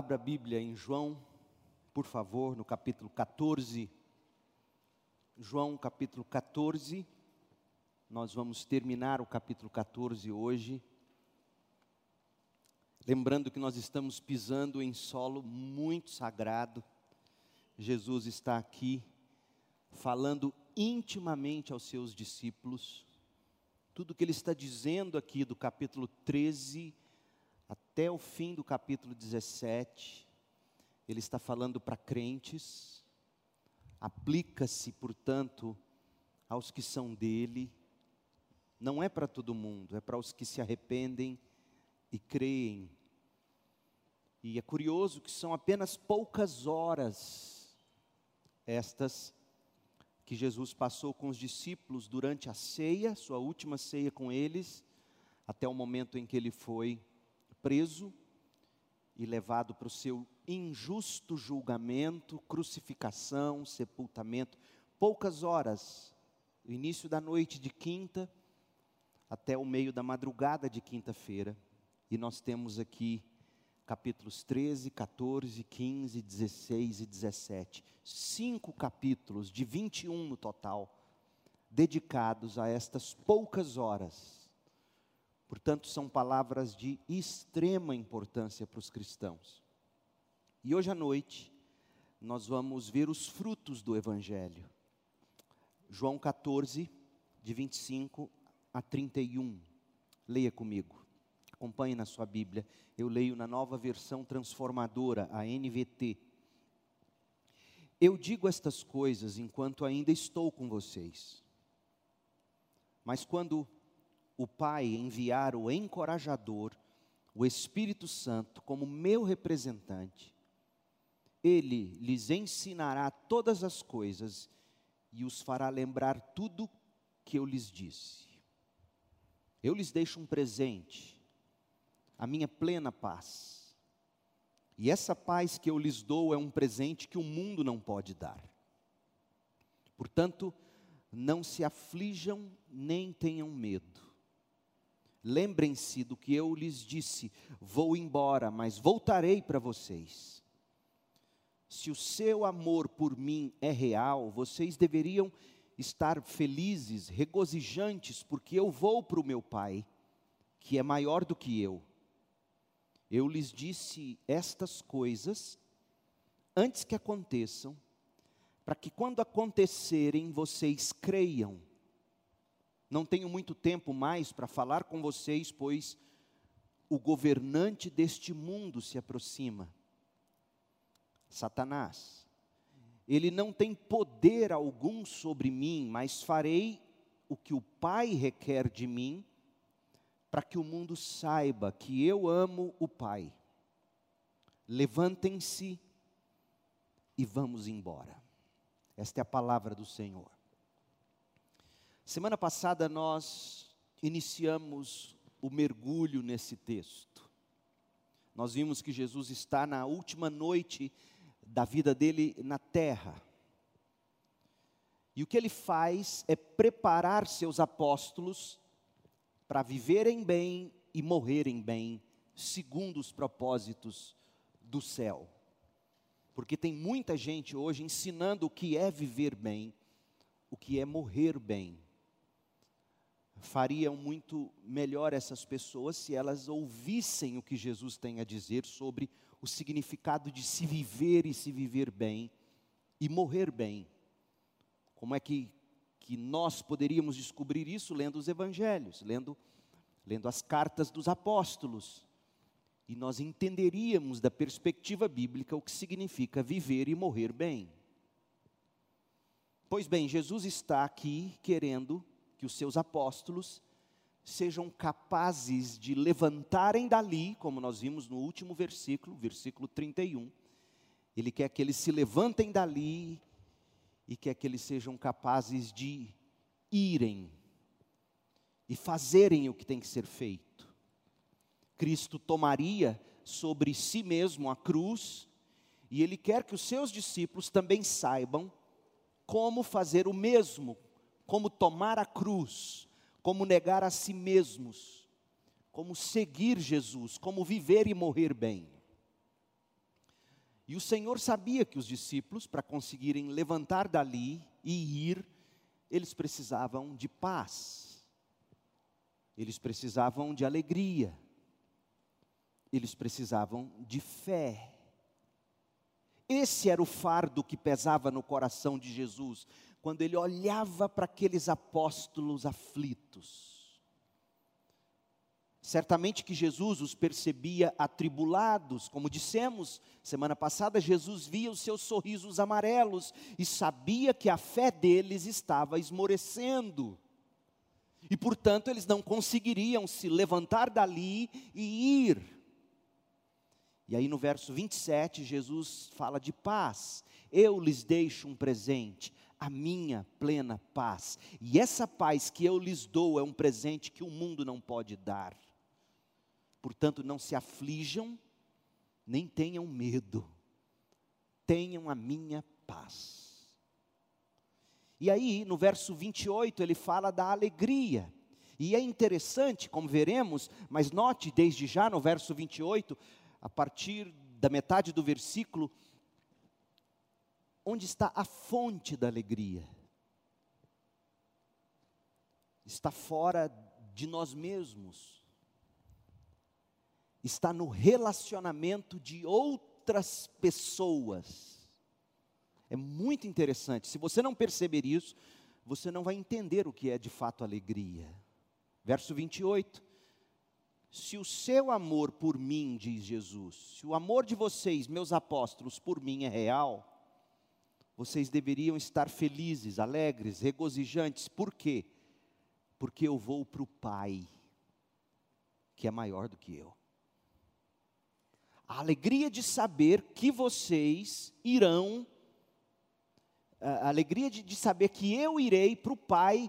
Abra a Bíblia em João, por favor, no capítulo 14. João, capítulo 14. Nós vamos terminar o capítulo 14 hoje. Lembrando que nós estamos pisando em solo muito sagrado. Jesus está aqui falando intimamente aos seus discípulos. Tudo que ele está dizendo aqui do capítulo 13 até o fim do capítulo 17, ele está falando para crentes, aplica-se, portanto, aos que são dele, não é para todo mundo, é para os que se arrependem e creem. E é curioso que são apenas poucas horas estas que Jesus passou com os discípulos durante a ceia, sua última ceia com eles, até o momento em que ele foi preso e levado para o seu injusto julgamento, crucificação, sepultamento. Poucas horas, o início da noite de quinta até o meio da madrugada de quinta-feira. E nós temos aqui capítulos 13, 14, 15, 16 e 17. Cinco capítulos de 21 no total, dedicados a estas poucas horas Portanto, são palavras de extrema importância para os cristãos. E hoje à noite, nós vamos ver os frutos do Evangelho. João 14, de 25 a 31. Leia comigo. Acompanhe na sua Bíblia. Eu leio na nova versão transformadora, a NVT. Eu digo estas coisas enquanto ainda estou com vocês. Mas quando o Pai enviar o encorajador, o Espírito Santo, como meu representante, ele lhes ensinará todas as coisas e os fará lembrar tudo que eu lhes disse. Eu lhes deixo um presente, a minha plena paz. E essa paz que eu lhes dou é um presente que o mundo não pode dar. Portanto, não se aflijam nem tenham medo. Lembrem-se do que eu lhes disse: vou embora, mas voltarei para vocês. Se o seu amor por mim é real, vocês deveriam estar felizes, regozijantes, porque eu vou para o meu Pai, que é maior do que eu. Eu lhes disse estas coisas antes que aconteçam, para que quando acontecerem vocês creiam. Não tenho muito tempo mais para falar com vocês, pois o governante deste mundo se aproxima. Satanás. Ele não tem poder algum sobre mim, mas farei o que o Pai requer de mim, para que o mundo saiba que eu amo o Pai. Levantem-se e vamos embora. Esta é a palavra do Senhor. Semana passada nós iniciamos o mergulho nesse texto. Nós vimos que Jesus está na última noite da vida dele na terra. E o que ele faz é preparar seus apóstolos para viverem bem e morrerem bem, segundo os propósitos do céu. Porque tem muita gente hoje ensinando o que é viver bem, o que é morrer bem fariam muito melhor essas pessoas se elas ouvissem o que Jesus tem a dizer sobre o significado de se viver e se viver bem e morrer bem. Como é que, que nós poderíamos descobrir isso lendo os evangelhos, lendo, lendo as cartas dos apóstolos? E nós entenderíamos da perspectiva bíblica o que significa viver e morrer bem. Pois bem, Jesus está aqui querendo que os seus apóstolos sejam capazes de levantarem dali, como nós vimos no último versículo, versículo 31. Ele quer que eles se levantem dali e quer que eles sejam capazes de irem e fazerem o que tem que ser feito. Cristo tomaria sobre si mesmo a cruz e ele quer que os seus discípulos também saibam como fazer o mesmo como tomar a cruz, como negar a si mesmos, como seguir Jesus, como viver e morrer bem. E o Senhor sabia que os discípulos, para conseguirem levantar dali e ir, eles precisavam de paz, eles precisavam de alegria, eles precisavam de fé. Esse era o fardo que pesava no coração de Jesus, quando ele olhava para aqueles apóstolos aflitos. Certamente que Jesus os percebia atribulados, como dissemos semana passada, Jesus via os seus sorrisos amarelos e sabia que a fé deles estava esmorecendo. E portanto eles não conseguiriam se levantar dali e ir. E aí no verso 27, Jesus fala de paz. Eu lhes deixo um presente, a minha plena paz. E essa paz que eu lhes dou é um presente que o mundo não pode dar. Portanto, não se aflijam, nem tenham medo, tenham a minha paz. E aí, no verso 28, ele fala da alegria. E é interessante, como veremos, mas note desde já no verso 28, a partir da metade do versículo, onde está a fonte da alegria. Está fora de nós mesmos está no relacionamento de outras pessoas. É muito interessante. Se você não perceber isso, você não vai entender o que é de fato alegria. Verso 28. Se o seu amor por mim, diz Jesus, se o amor de vocês, meus apóstolos, por mim é real, vocês deveriam estar felizes, alegres, regozijantes. Por quê? Porque eu vou para o Pai, que é maior do que eu a alegria de saber que vocês irão, a alegria de, de saber que eu irei para o Pai,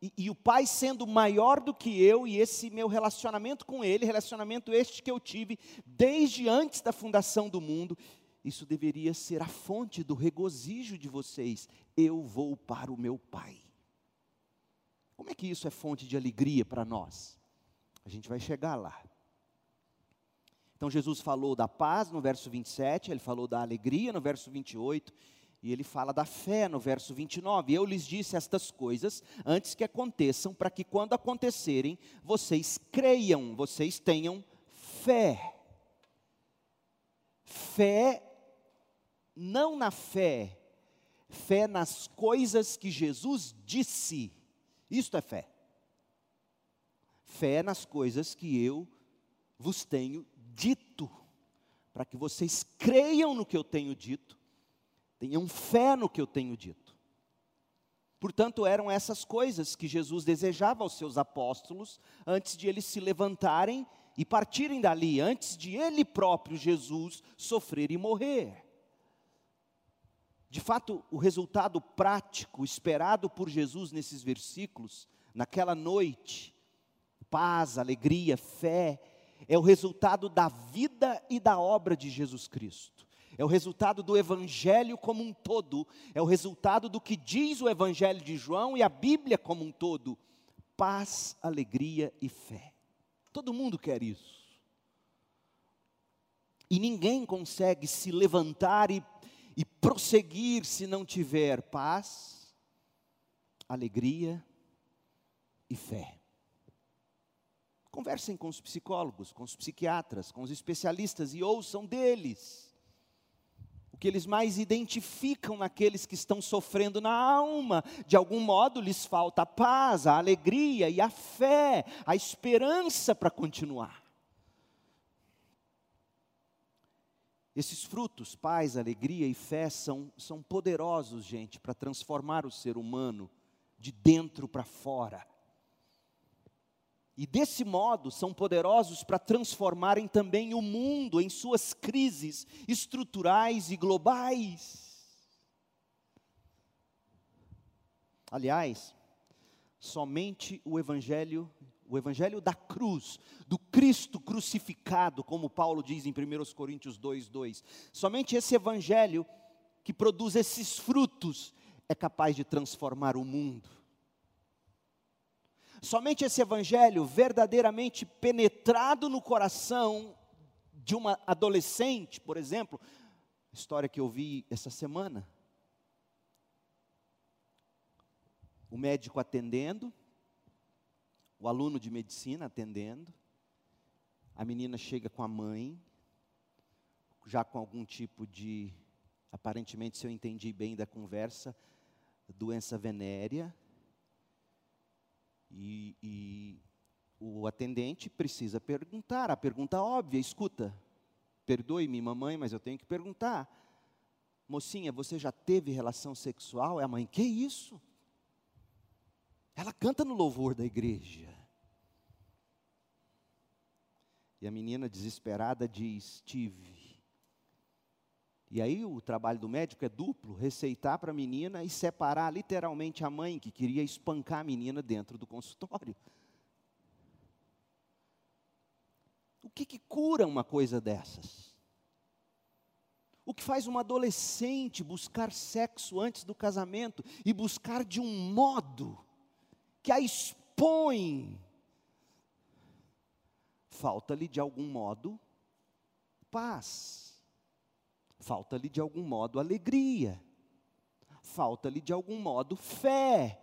e, e, o Pai sendo maior do que eu, e esse meu relacionamento com Ele, relacionamento este que eu tive desde antes da fundação do mundo, isso deveria ser a fonte do regozijo de vocês. Eu vou para o meu Pai. Como é que isso é fonte de alegria para nós? A gente vai chegar lá. Então Jesus falou da paz no verso 27, ele falou da alegria no verso 28, e ele fala da fé no verso 29. Eu lhes disse estas coisas antes que aconteçam, para que quando acontecerem, vocês creiam, vocês tenham fé. Fé, não na fé, fé nas coisas que Jesus disse. Isto é fé. Fé nas coisas que eu vos tenho dito, para que vocês creiam no que eu tenho dito, tenham fé no que eu tenho dito. Portanto, eram essas coisas que Jesus desejava aos seus apóstolos antes de eles se levantarem e partirem dali, antes de ele próprio, Jesus, sofrer e morrer. De fato, o resultado prático esperado por Jesus nesses versículos, naquela noite, paz, alegria, fé, é o resultado da vida e da obra de Jesus Cristo. É o resultado do Evangelho como um todo, é o resultado do que diz o Evangelho de João e a Bíblia como um todo: paz, alegria e fé. Todo mundo quer isso. E ninguém consegue se levantar e, e prosseguir se não tiver paz, alegria e fé. Conversem com os psicólogos, com os psiquiatras, com os especialistas e ouçam deles. O que eles mais identificam naqueles que estão sofrendo na alma, de algum modo lhes falta a paz, a alegria e a fé, a esperança para continuar. Esses frutos, paz, alegria e fé, são, são poderosos, gente, para transformar o ser humano de dentro para fora. E desse modo são poderosos para transformarem também o mundo em suas crises estruturais e globais. Aliás, somente o evangelho, o evangelho da cruz, do Cristo crucificado, como Paulo diz em 1 Coríntios 2:2, somente esse evangelho que produz esses frutos é capaz de transformar o mundo. Somente esse evangelho verdadeiramente penetrado no coração de uma adolescente, por exemplo, História que eu vi essa semana. O médico atendendo, o aluno de medicina atendendo, a menina chega com a mãe, já com algum tipo de, aparentemente, se eu entendi bem da conversa, doença venérea. E, e o atendente precisa perguntar, a pergunta óbvia: escuta, perdoe-me, mamãe, mas eu tenho que perguntar. Mocinha, você já teve relação sexual? É a mãe, que isso? Ela canta no louvor da igreja. E a menina desesperada diz: Tive. E aí o trabalho do médico é duplo: receitar para a menina e separar literalmente a mãe que queria espancar a menina dentro do consultório. O que, que cura uma coisa dessas? O que faz uma adolescente buscar sexo antes do casamento e buscar de um modo que a expõe? Falta-lhe de algum modo paz, falta-lhe de algum modo alegria, falta-lhe de algum modo fé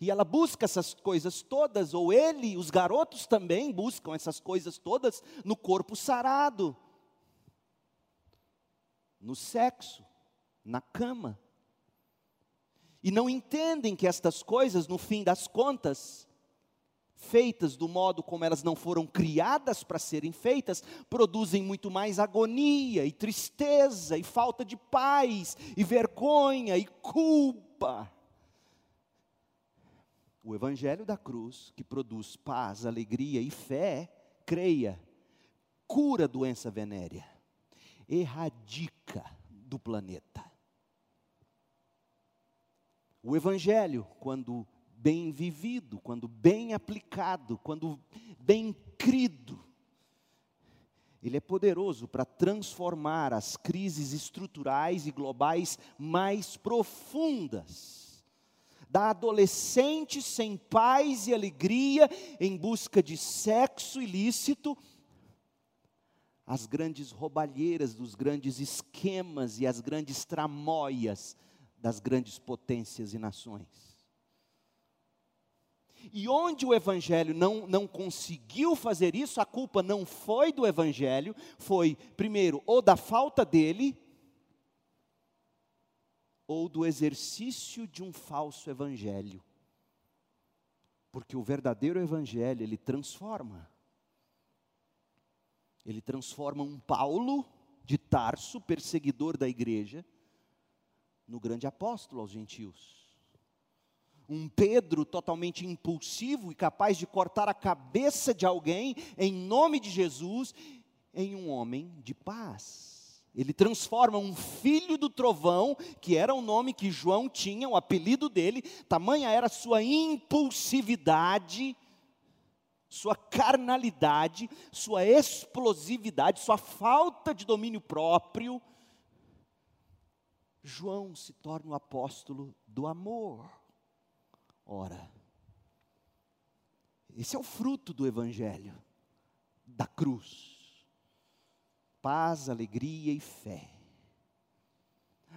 e ela busca essas coisas todas, ou ele, os garotos também buscam essas coisas todas no corpo sarado, no sexo, na cama. E não entendem que estas coisas, no fim das contas, feitas do modo como elas não foram criadas para serem feitas, produzem muito mais agonia e tristeza e falta de paz e vergonha e culpa. O Evangelho da cruz, que produz paz, alegria e fé, creia, cura a doença venérea, erradica do planeta. O Evangelho, quando bem vivido, quando bem aplicado, quando bem crido, ele é poderoso para transformar as crises estruturais e globais mais profundas. Da adolescente sem paz e alegria em busca de sexo ilícito, as grandes roubalheiras dos grandes esquemas e as grandes tramóias das grandes potências e nações. E onde o Evangelho não, não conseguiu fazer isso, a culpa não foi do Evangelho, foi, primeiro, ou da falta dele, ou do exercício de um falso evangelho. Porque o verdadeiro evangelho, ele transforma. Ele transforma um Paulo de Tarso, perseguidor da igreja, no grande apóstolo aos gentios. Um Pedro totalmente impulsivo e capaz de cortar a cabeça de alguém em nome de Jesus, em um homem de paz. Ele transforma um filho do trovão, que era o nome que João tinha, o apelido dele, tamanha era sua impulsividade, sua carnalidade, sua explosividade, sua falta de domínio próprio. João se torna o apóstolo do amor. Ora, esse é o fruto do evangelho, da cruz paz, alegria e fé.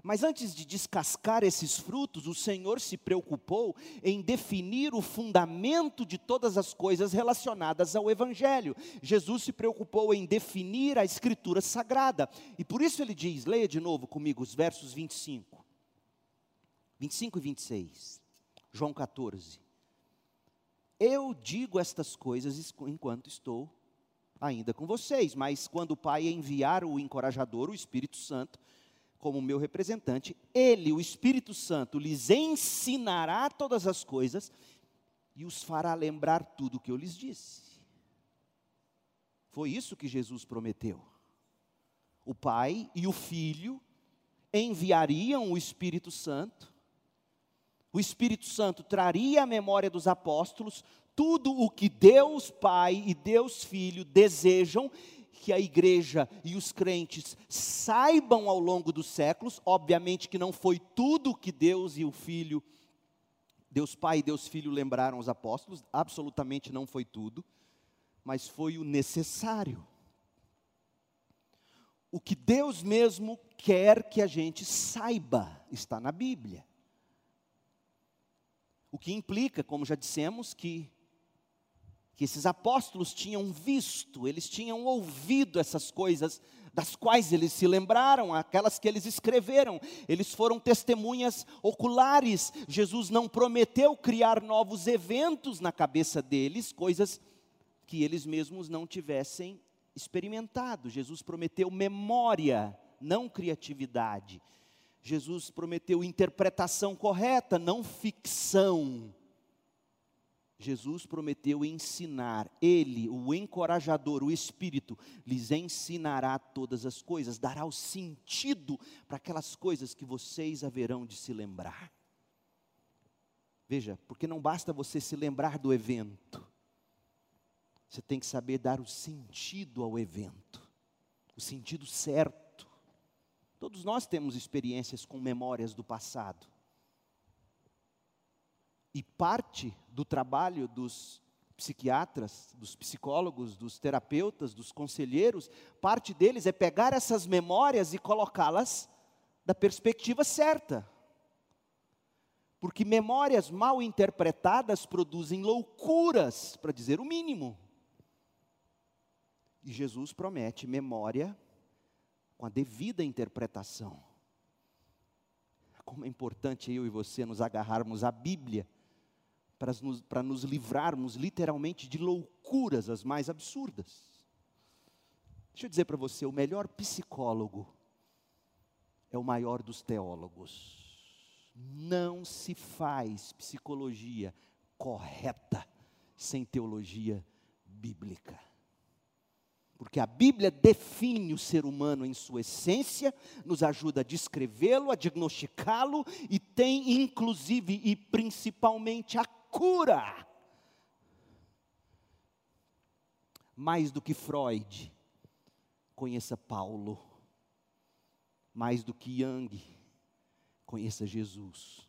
Mas antes de descascar esses frutos, o Senhor se preocupou em definir o fundamento de todas as coisas relacionadas ao Evangelho. Jesus se preocupou em definir a Escritura Sagrada. E por isso ele diz: leia de novo comigo os versos 25, 25 e 26, João 14. Eu digo estas coisas enquanto estou ainda com vocês, mas quando o Pai enviar o encorajador, o Espírito Santo, como meu representante, ele, o Espírito Santo, lhes ensinará todas as coisas e os fará lembrar tudo o que eu lhes disse. Foi isso que Jesus prometeu. O Pai e o Filho enviariam o Espírito Santo, o Espírito Santo traria a memória dos apóstolos tudo o que Deus Pai e Deus Filho desejam que a igreja e os crentes saibam ao longo dos séculos, obviamente que não foi tudo que Deus e o Filho, Deus Pai e Deus Filho lembraram os apóstolos, absolutamente não foi tudo, mas foi o necessário. o que Deus mesmo quer que a gente saiba, está na Bíblia. O que implica, como já dissemos, que, que esses apóstolos tinham visto, eles tinham ouvido essas coisas das quais eles se lembraram, aquelas que eles escreveram. Eles foram testemunhas oculares. Jesus não prometeu criar novos eventos na cabeça deles, coisas que eles mesmos não tivessem experimentado. Jesus prometeu memória, não criatividade. Jesus prometeu interpretação correta, não ficção. Jesus prometeu ensinar, Ele, o encorajador, o Espírito, lhes ensinará todas as coisas, dará o sentido para aquelas coisas que vocês haverão de se lembrar. Veja, porque não basta você se lembrar do evento, você tem que saber dar o sentido ao evento, o sentido certo. Todos nós temos experiências com memórias do passado. E parte do trabalho dos psiquiatras, dos psicólogos, dos terapeutas, dos conselheiros, parte deles é pegar essas memórias e colocá-las da perspectiva certa. Porque memórias mal interpretadas produzem loucuras, para dizer o mínimo. E Jesus promete memória com a devida interpretação. Como é importante eu e você nos agarrarmos à Bíblia para nos, para nos livrarmos literalmente de loucuras as mais absurdas. Deixa eu dizer para você: o melhor psicólogo é o maior dos teólogos. Não se faz psicologia correta sem teologia bíblica. Porque a Bíblia define o ser humano em sua essência, nos ajuda a descrevê-lo, a diagnosticá-lo e tem inclusive e principalmente a cura. Mais do que Freud, conheça Paulo. Mais do que Young, conheça Jesus.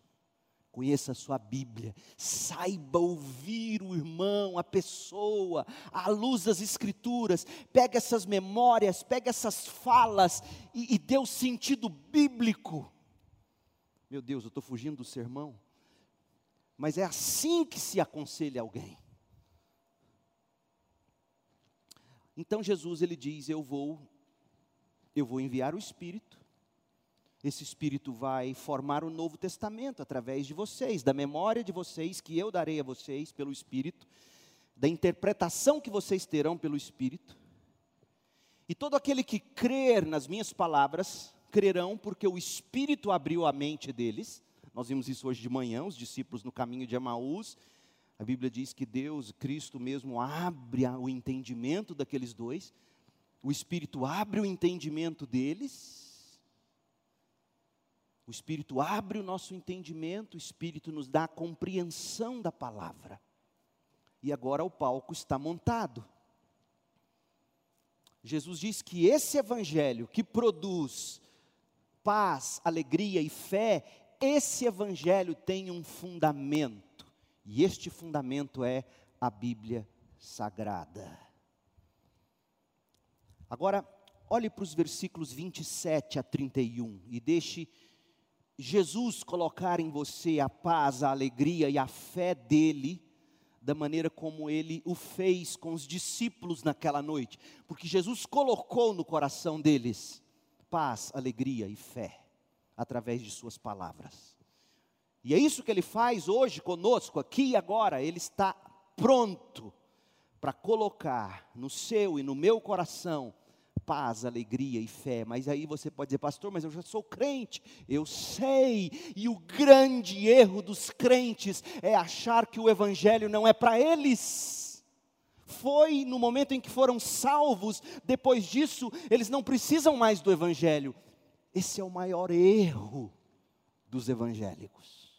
Conheça a sua Bíblia, saiba ouvir o irmão, a pessoa, à luz das Escrituras. Pega essas memórias, pega essas falas e, e dê o sentido bíblico. Meu Deus, eu estou fugindo do sermão. Mas é assim que se aconselha alguém. Então Jesus ele diz: "Eu vou eu vou enviar o Espírito. Esse Espírito vai formar o Novo Testamento através de vocês, da memória de vocês que eu darei a vocês pelo Espírito, da interpretação que vocês terão pelo Espírito. E todo aquele que crer nas minhas palavras, crerão porque o Espírito abriu a mente deles nós vimos isso hoje de manhã, os discípulos no caminho de Emaús. A Bíblia diz que Deus, Cristo mesmo, abre o entendimento daqueles dois. O Espírito abre o entendimento deles. O Espírito abre o nosso entendimento, o Espírito nos dá a compreensão da palavra. E agora o palco está montado. Jesus diz que esse evangelho que produz paz, alegria e fé, esse evangelho tem um fundamento, e este fundamento é a Bíblia Sagrada. Agora, olhe para os versículos 27 a 31 e deixe Jesus colocar em você a paz, a alegria e a fé dele, da maneira como ele o fez com os discípulos naquela noite, porque Jesus colocou no coração deles paz, alegria e fé através de Suas palavras. E é isso que Ele faz hoje conosco, aqui e agora. Ele está pronto para colocar no seu e no meu coração paz, alegria e fé. Mas aí você pode dizer, pastor, mas eu já sou crente. Eu sei. E o grande erro dos crentes é achar que o evangelho não é para eles. Foi no momento em que foram salvos, depois disso, eles não precisam mais do evangelho. Esse é o maior erro dos evangélicos.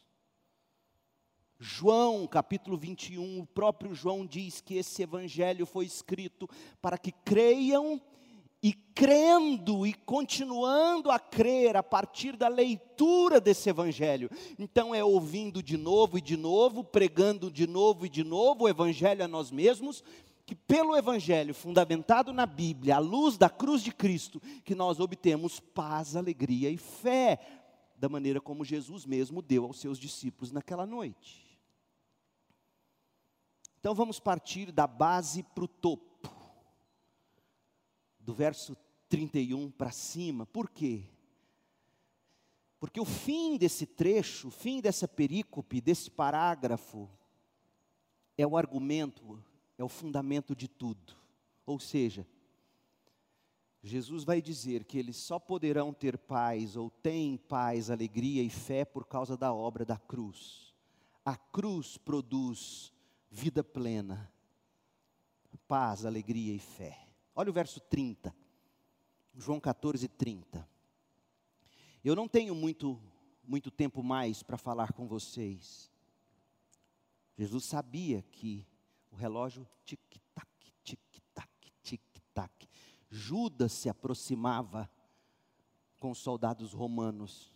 João, capítulo 21, o próprio João diz que esse evangelho foi escrito para que creiam e crendo e continuando a crer a partir da leitura desse evangelho. Então é ouvindo de novo e de novo, pregando de novo e de novo o evangelho a nós mesmos, que pelo Evangelho, fundamentado na Bíblia, à luz da cruz de Cristo, que nós obtemos paz, alegria e fé, da maneira como Jesus mesmo deu aos seus discípulos naquela noite. Então vamos partir da base para o topo, do verso 31 para cima, por quê? Porque o fim desse trecho, o fim dessa perícope, desse parágrafo, é o argumento, é o fundamento de tudo. Ou seja, Jesus vai dizer que eles só poderão ter paz ou têm paz, alegria e fé por causa da obra da cruz. A cruz produz vida plena, paz, alegria e fé. Olha o verso 30. João 14, 30. Eu não tenho muito, muito tempo mais para falar com vocês. Jesus sabia que o relógio tic-tac, tic-tac, tic-tac. Judas se aproximava com os soldados romanos.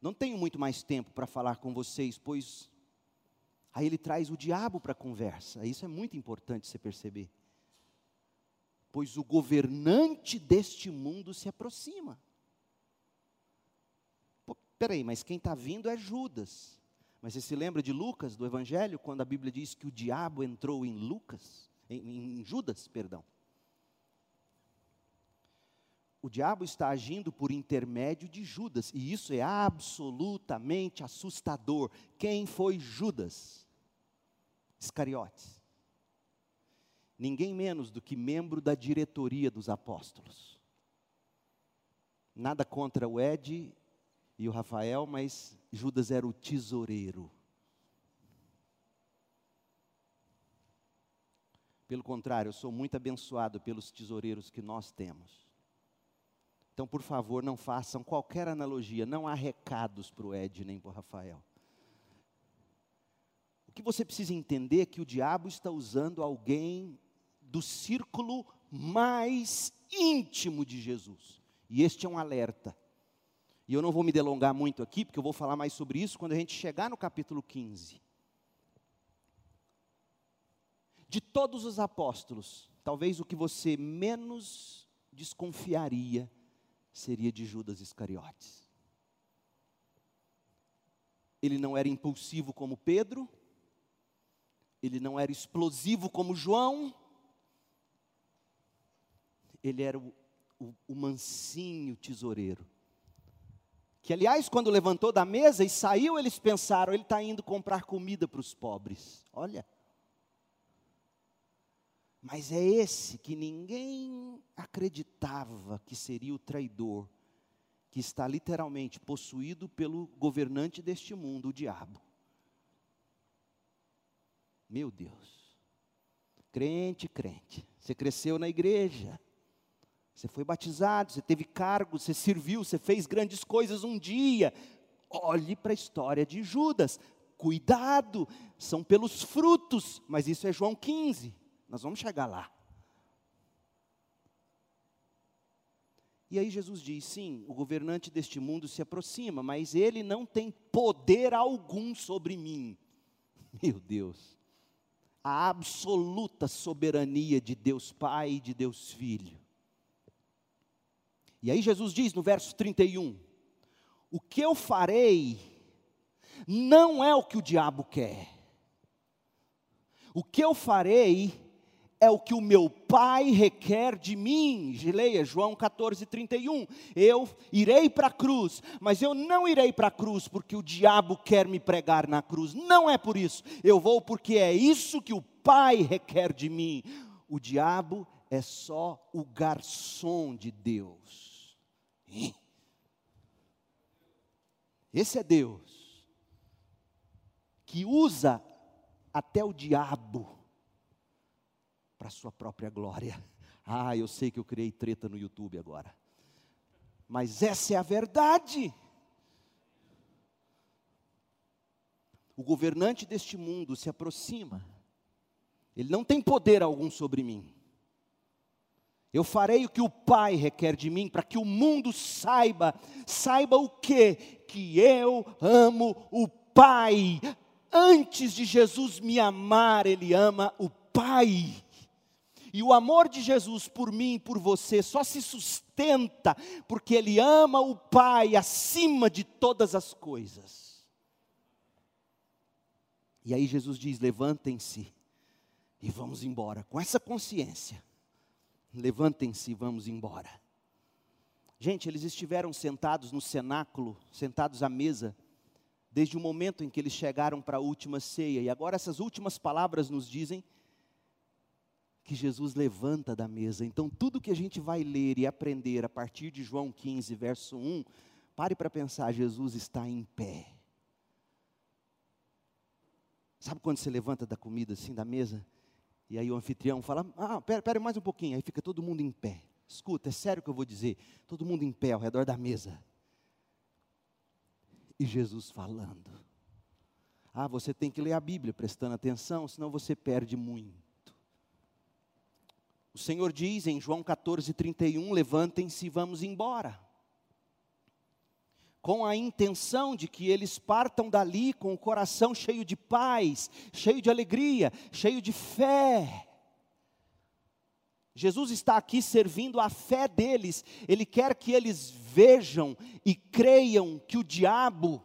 Não tenho muito mais tempo para falar com vocês, pois aí ele traz o diabo para a conversa. Isso é muito importante você perceber. Pois o governante deste mundo se aproxima. Peraí, mas quem está vindo é Judas. Mas você se lembra de Lucas, do Evangelho, quando a Bíblia diz que o diabo entrou em Lucas, em, em Judas, perdão. O diabo está agindo por intermédio de Judas, e isso é absolutamente assustador. Quem foi Judas? Iscariotes. Ninguém menos do que membro da diretoria dos apóstolos. Nada contra o Ed e o Rafael, mas Judas era o tesoureiro. Pelo contrário, eu sou muito abençoado pelos tesoureiros que nós temos. Então, por favor, não façam qualquer analogia, não há recados para o Ed nem para o Rafael. O que você precisa entender é que o diabo está usando alguém do círculo mais íntimo de Jesus. E este é um alerta. E eu não vou me delongar muito aqui, porque eu vou falar mais sobre isso quando a gente chegar no capítulo 15. De todos os apóstolos, talvez o que você menos desconfiaria seria de Judas Iscariotes. Ele não era impulsivo como Pedro, ele não era explosivo como João, ele era o, o, o mansinho tesoureiro que aliás, quando levantou da mesa e saiu, eles pensaram: ele está indo comprar comida para os pobres. Olha. Mas é esse que ninguém acreditava que seria o traidor, que está literalmente possuído pelo governante deste mundo, o diabo. Meu Deus. Crente, crente. Você cresceu na igreja. Você foi batizado, você teve cargo, você serviu, você fez grandes coisas um dia. Olhe para a história de Judas. Cuidado, são pelos frutos, mas isso é João 15. Nós vamos chegar lá. E aí Jesus diz: sim, o governante deste mundo se aproxima, mas ele não tem poder algum sobre mim. Meu Deus. A absoluta soberania de Deus Pai e de Deus Filho. E aí Jesus diz no verso 31: O que eu farei não é o que o diabo quer. O que eu farei é o que o meu Pai requer de mim. Leia João 14, 31. Eu irei para a cruz, mas eu não irei para a cruz porque o diabo quer me pregar na cruz. Não é por isso. Eu vou porque é isso que o Pai requer de mim. O diabo é só o garçom de Deus. Esse é Deus, que usa até o diabo para sua própria glória. Ah, eu sei que eu criei treta no YouTube agora. Mas essa é a verdade. O governante deste mundo se aproxima. Ele não tem poder algum sobre mim. Eu farei o que o Pai requer de mim, para que o mundo saiba, saiba o que? Que eu amo o Pai. Antes de Jesus me amar, Ele ama o Pai. E o amor de Jesus por mim e por você só se sustenta porque Ele ama o Pai acima de todas as coisas. E aí Jesus diz: levantem-se e vamos embora, com essa consciência. Levantem-se e vamos embora. Gente, eles estiveram sentados no cenáculo, sentados à mesa, desde o momento em que eles chegaram para a última ceia, e agora essas últimas palavras nos dizem que Jesus levanta da mesa. Então, tudo que a gente vai ler e aprender a partir de João 15, verso 1, pare para pensar: Jesus está em pé. Sabe quando você levanta da comida assim, da mesa? E aí o anfitrião fala: Ah, pera, pera mais um pouquinho. Aí fica todo mundo em pé. Escuta, é sério que eu vou dizer. Todo mundo em pé ao redor da mesa. E Jesus falando. Ah, você tem que ler a Bíblia prestando atenção, senão você perde muito. O Senhor diz em João 14, 31, levantem-se e vamos embora. Com a intenção de que eles partam dali com o coração cheio de paz, cheio de alegria, cheio de fé. Jesus está aqui servindo a fé deles, Ele quer que eles vejam e creiam que o diabo,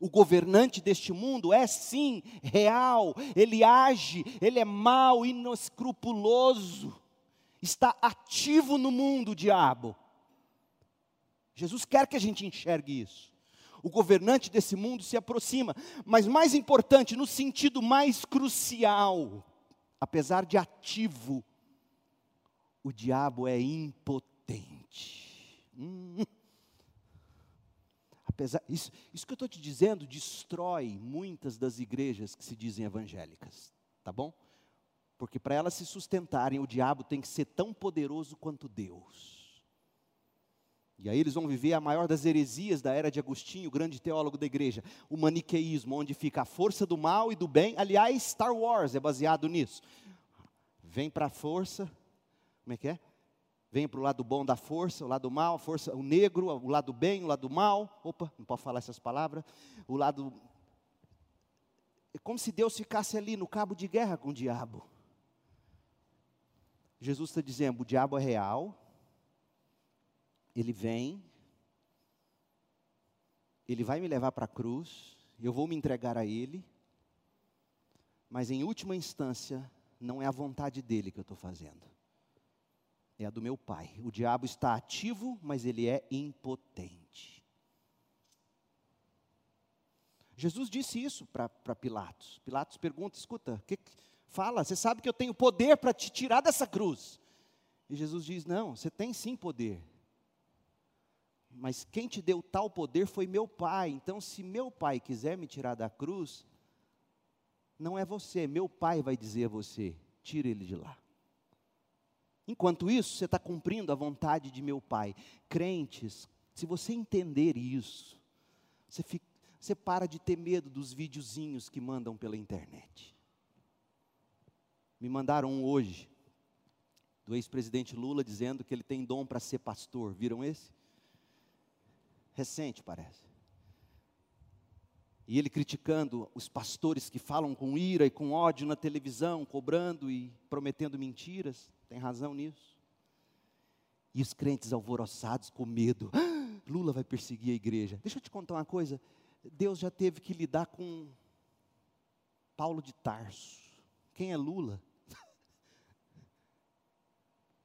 o governante deste mundo, é sim real, ele age, ele é mau, inescrupuloso está ativo no mundo, o diabo. Jesus quer que a gente enxergue isso. O governante desse mundo se aproxima, mas mais importante, no sentido mais crucial, apesar de ativo, o diabo é impotente. Hum. Apesar, isso, isso que eu estou te dizendo destrói muitas das igrejas que se dizem evangélicas, tá bom? Porque para elas se sustentarem, o diabo tem que ser tão poderoso quanto Deus. E aí eles vão viver a maior das heresias da era de Agostinho, grande teólogo da igreja, o maniqueísmo, onde fica a força do mal e do bem. Aliás, Star Wars é baseado nisso. Vem para a força, como é que é? Vem para o lado bom da força, o lado mal, a força, o negro, o lado bem, o lado mal. Opa, não posso falar essas palavras. O lado. É como se Deus ficasse ali no cabo de guerra com o diabo. Jesus está dizendo: o diabo é real, ele vem, ele vai me levar para a cruz, eu vou me entregar a ele, mas em última instância, não é a vontade dele que eu estou fazendo, é a do meu pai. O diabo está ativo, mas ele é impotente. Jesus disse isso para Pilatos. Pilatos pergunta: escuta, que, Fala, você sabe que eu tenho poder para te tirar dessa cruz. E Jesus diz: Não, você tem sim poder. Mas quem te deu tal poder foi meu pai. Então, se meu pai quiser me tirar da cruz, não é você, meu pai vai dizer a você: tire ele de lá. Enquanto isso, você está cumprindo a vontade de meu pai. Crentes, se você entender isso, você, fica, você para de ter medo dos videozinhos que mandam pela internet. Me mandaram um hoje, do ex-presidente Lula, dizendo que ele tem dom para ser pastor. Viram esse? Recente, parece. E ele criticando os pastores que falam com ira e com ódio na televisão, cobrando e prometendo mentiras. Tem razão nisso. E os crentes alvoroçados com medo. Ah, Lula vai perseguir a igreja. Deixa eu te contar uma coisa. Deus já teve que lidar com Paulo de Tarso. Quem é Lula?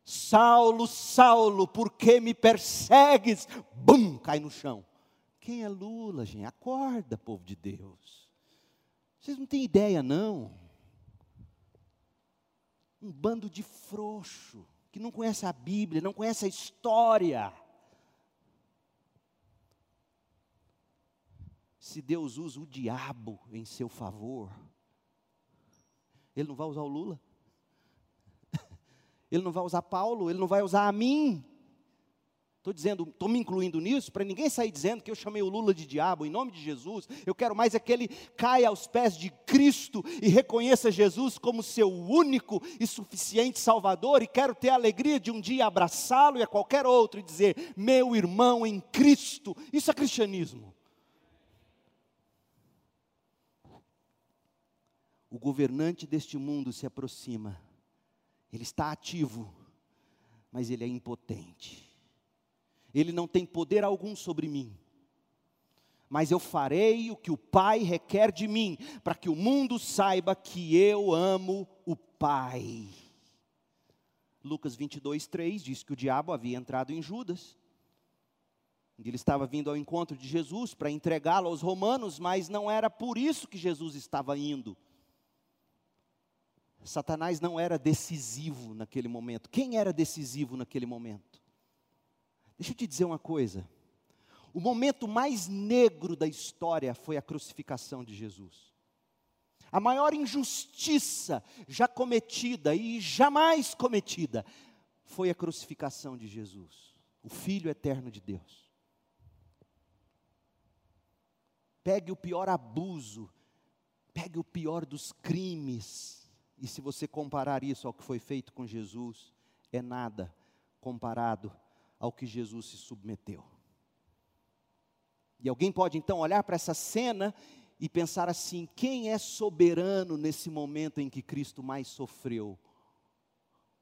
Saulo, Saulo, por que me persegues? Bum, cai no chão. Quem é Lula, gente? Acorda, povo de Deus. Vocês não têm ideia, não. Um bando de frouxo, que não conhece a Bíblia, não conhece a história. Se Deus usa o diabo em seu favor, Ele não vai usar o Lula? Ele não vai usar Paulo, ele não vai usar a mim. Estou dizendo, estou me incluindo nisso para ninguém sair dizendo que eu chamei o Lula de diabo, em nome de Jesus. Eu quero mais é que ele caia aos pés de Cristo e reconheça Jesus como seu único e suficiente Salvador. E quero ter a alegria de um dia abraçá-lo e a qualquer outro e dizer: meu irmão em Cristo. Isso é cristianismo. O governante deste mundo se aproxima Ele está ativo, mas ele é impotente. Ele não tem poder algum sobre mim. Mas eu farei o que o Pai requer de mim, para que o mundo saiba que eu amo o Pai. Lucas 22, 3 diz que o diabo havia entrado em Judas. Ele estava vindo ao encontro de Jesus para entregá-lo aos romanos, mas não era por isso que Jesus estava indo. Satanás não era decisivo naquele momento. Quem era decisivo naquele momento? Deixa eu te dizer uma coisa. O momento mais negro da história foi a crucificação de Jesus. A maior injustiça já cometida e jamais cometida foi a crucificação de Jesus, o Filho eterno de Deus. Pegue o pior abuso, pegue o pior dos crimes, e se você comparar isso ao que foi feito com Jesus, é nada comparado ao que Jesus se submeteu. E alguém pode então olhar para essa cena e pensar assim: quem é soberano nesse momento em que Cristo mais sofreu?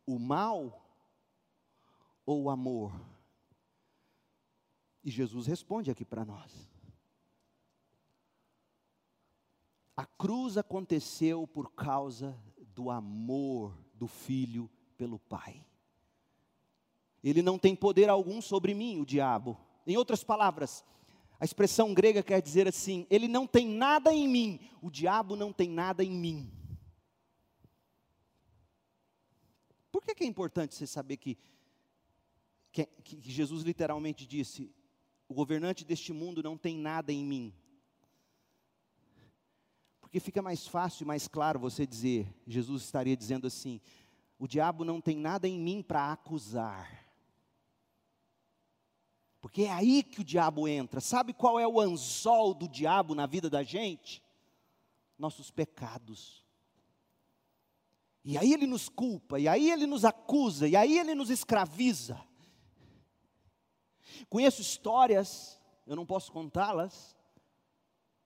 O mal ou o amor? E Jesus responde aqui para nós: A cruz aconteceu por causa do amor do filho pelo Pai. Ele não tem poder algum sobre mim, o diabo. Em outras palavras, a expressão grega quer dizer assim: ele não tem nada em mim, o diabo não tem nada em mim. Por que, que é importante você saber que, que, que Jesus literalmente disse: o governante deste mundo não tem nada em mim? Porque fica mais fácil e mais claro você dizer, Jesus estaria dizendo assim: o diabo não tem nada em mim para acusar. Porque é aí que o diabo entra. Sabe qual é o anzol do diabo na vida da gente? Nossos pecados. E aí ele nos culpa, e aí ele nos acusa, e aí ele nos escraviza. Conheço histórias, eu não posso contá-las,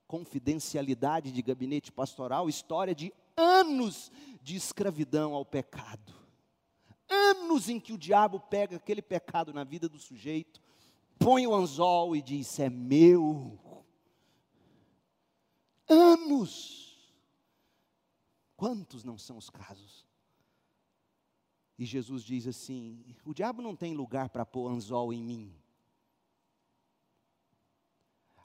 confidencialidade de gabinete pastoral, história de anos de escravidão ao pecado. Anos em que o diabo pega aquele pecado na vida do sujeito, põe o anzol e diz: É meu. Anos. Quantos não são os casos? E Jesus diz assim: O diabo não tem lugar para pôr anzol em mim.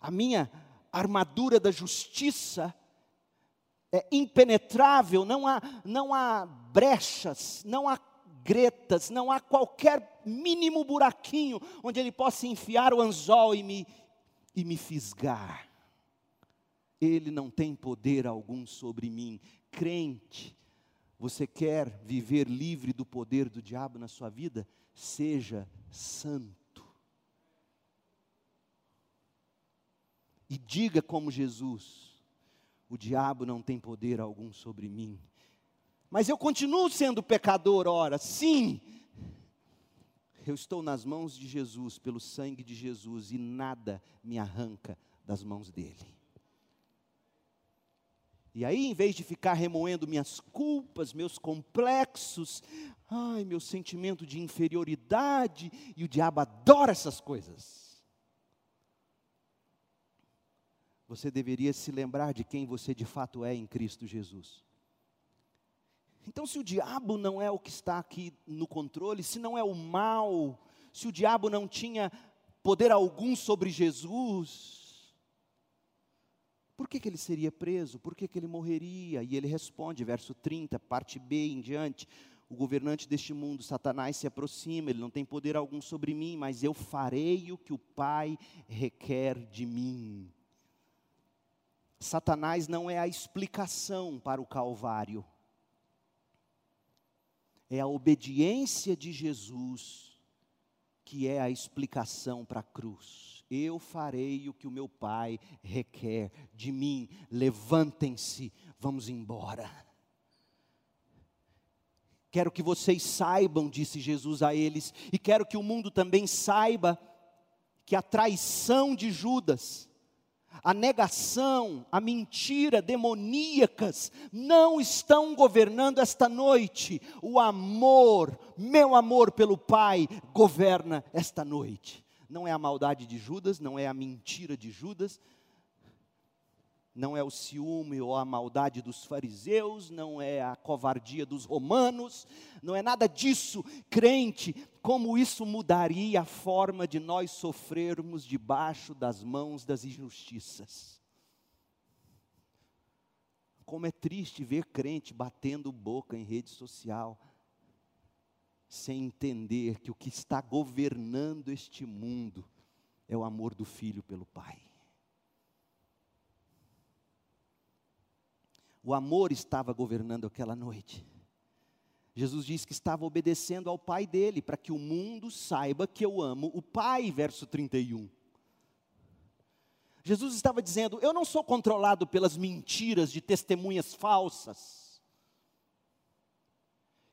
A minha armadura da justiça é impenetrável, não há, não há brechas, não há gretas, não há qualquer mínimo buraquinho onde ele possa enfiar o anzol e me, e me fisgar. Ele não tem poder algum sobre mim. Crente, você quer viver livre do poder do diabo na sua vida? Seja santo. E diga como Jesus: o diabo não tem poder algum sobre mim. Mas eu continuo sendo pecador, ora, sim. Eu estou nas mãos de Jesus, pelo sangue de Jesus, e nada me arranca das mãos dele. E aí, em vez de ficar remoendo minhas culpas, meus complexos, ai, meu sentimento de inferioridade, e o diabo adora essas coisas. Você deveria se lembrar de quem você de fato é em Cristo Jesus. Então, se o diabo não é o que está aqui no controle, se não é o mal, se o diabo não tinha poder algum sobre Jesus, por que, que ele seria preso? Por que, que ele morreria? E ele responde, verso 30, parte B em diante: O governante deste mundo, Satanás, se aproxima, ele não tem poder algum sobre mim, mas eu farei o que o Pai requer de mim. Satanás não é a explicação para o Calvário, é a obediência de Jesus que é a explicação para a cruz. Eu farei o que o meu Pai requer de mim. Levantem-se, vamos embora. Quero que vocês saibam, disse Jesus a eles, e quero que o mundo também saiba que a traição de Judas a negação, a mentira demoníacas não estão governando esta noite. O amor, meu amor pelo Pai, governa esta noite. Não é a maldade de Judas, não é a mentira de Judas, não é o ciúme ou a maldade dos fariseus, não é a covardia dos romanos, não é nada disso. Crente, como isso mudaria a forma de nós sofrermos debaixo das mãos das injustiças? Como é triste ver crente batendo boca em rede social, sem entender que o que está governando este mundo é o amor do filho pelo Pai. O amor estava governando aquela noite. Jesus diz que estava obedecendo ao Pai dele, para que o mundo saiba que eu amo o Pai, verso 31. Jesus estava dizendo: Eu não sou controlado pelas mentiras de testemunhas falsas.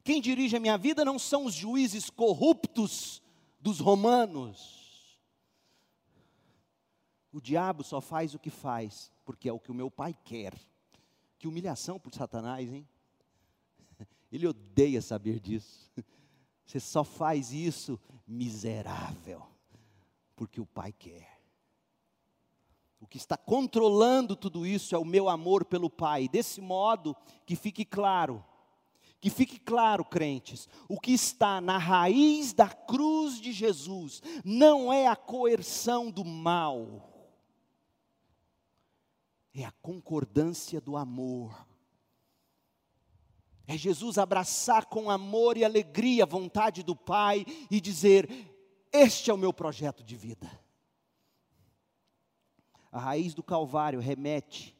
Quem dirige a minha vida não são os juízes corruptos dos romanos. O diabo só faz o que faz, porque é o que o meu pai quer. Que humilhação por Satanás, hein? Ele odeia saber disso. Você só faz isso miserável, porque o Pai quer. O que está controlando tudo isso é o meu amor pelo Pai. Desse modo, que fique claro, que fique claro, crentes, o que está na raiz da cruz de Jesus não é a coerção do mal, é a concordância do amor. É Jesus abraçar com amor e alegria a vontade do Pai e dizer: Este é o meu projeto de vida. A raiz do Calvário remete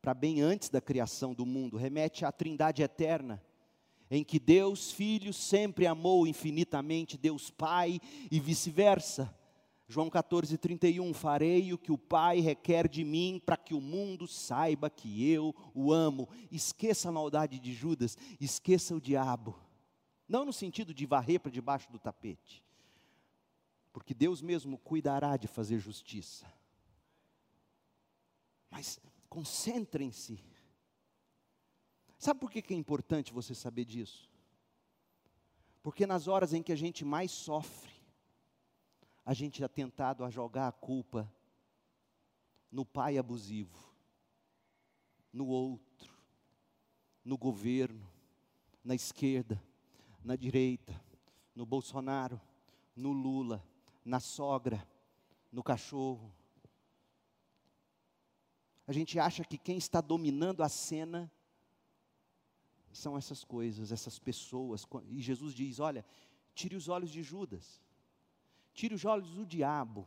para bem antes da criação do mundo, remete à Trindade eterna, em que Deus Filho sempre amou infinitamente Deus Pai e vice-versa. João 14, 31, farei o que o Pai requer de mim, para que o mundo saiba que eu o amo. Esqueça a maldade de Judas, esqueça o diabo. Não no sentido de varrer para debaixo do tapete, porque Deus mesmo cuidará de fazer justiça. Mas concentrem-se. Sabe por que é importante você saber disso? Porque nas horas em que a gente mais sofre, a gente é tentado a jogar a culpa no pai abusivo, no outro, no governo, na esquerda, na direita, no Bolsonaro, no Lula, na sogra, no cachorro. A gente acha que quem está dominando a cena são essas coisas, essas pessoas. E Jesus diz: olha, tire os olhos de Judas. Tire os olhos do diabo.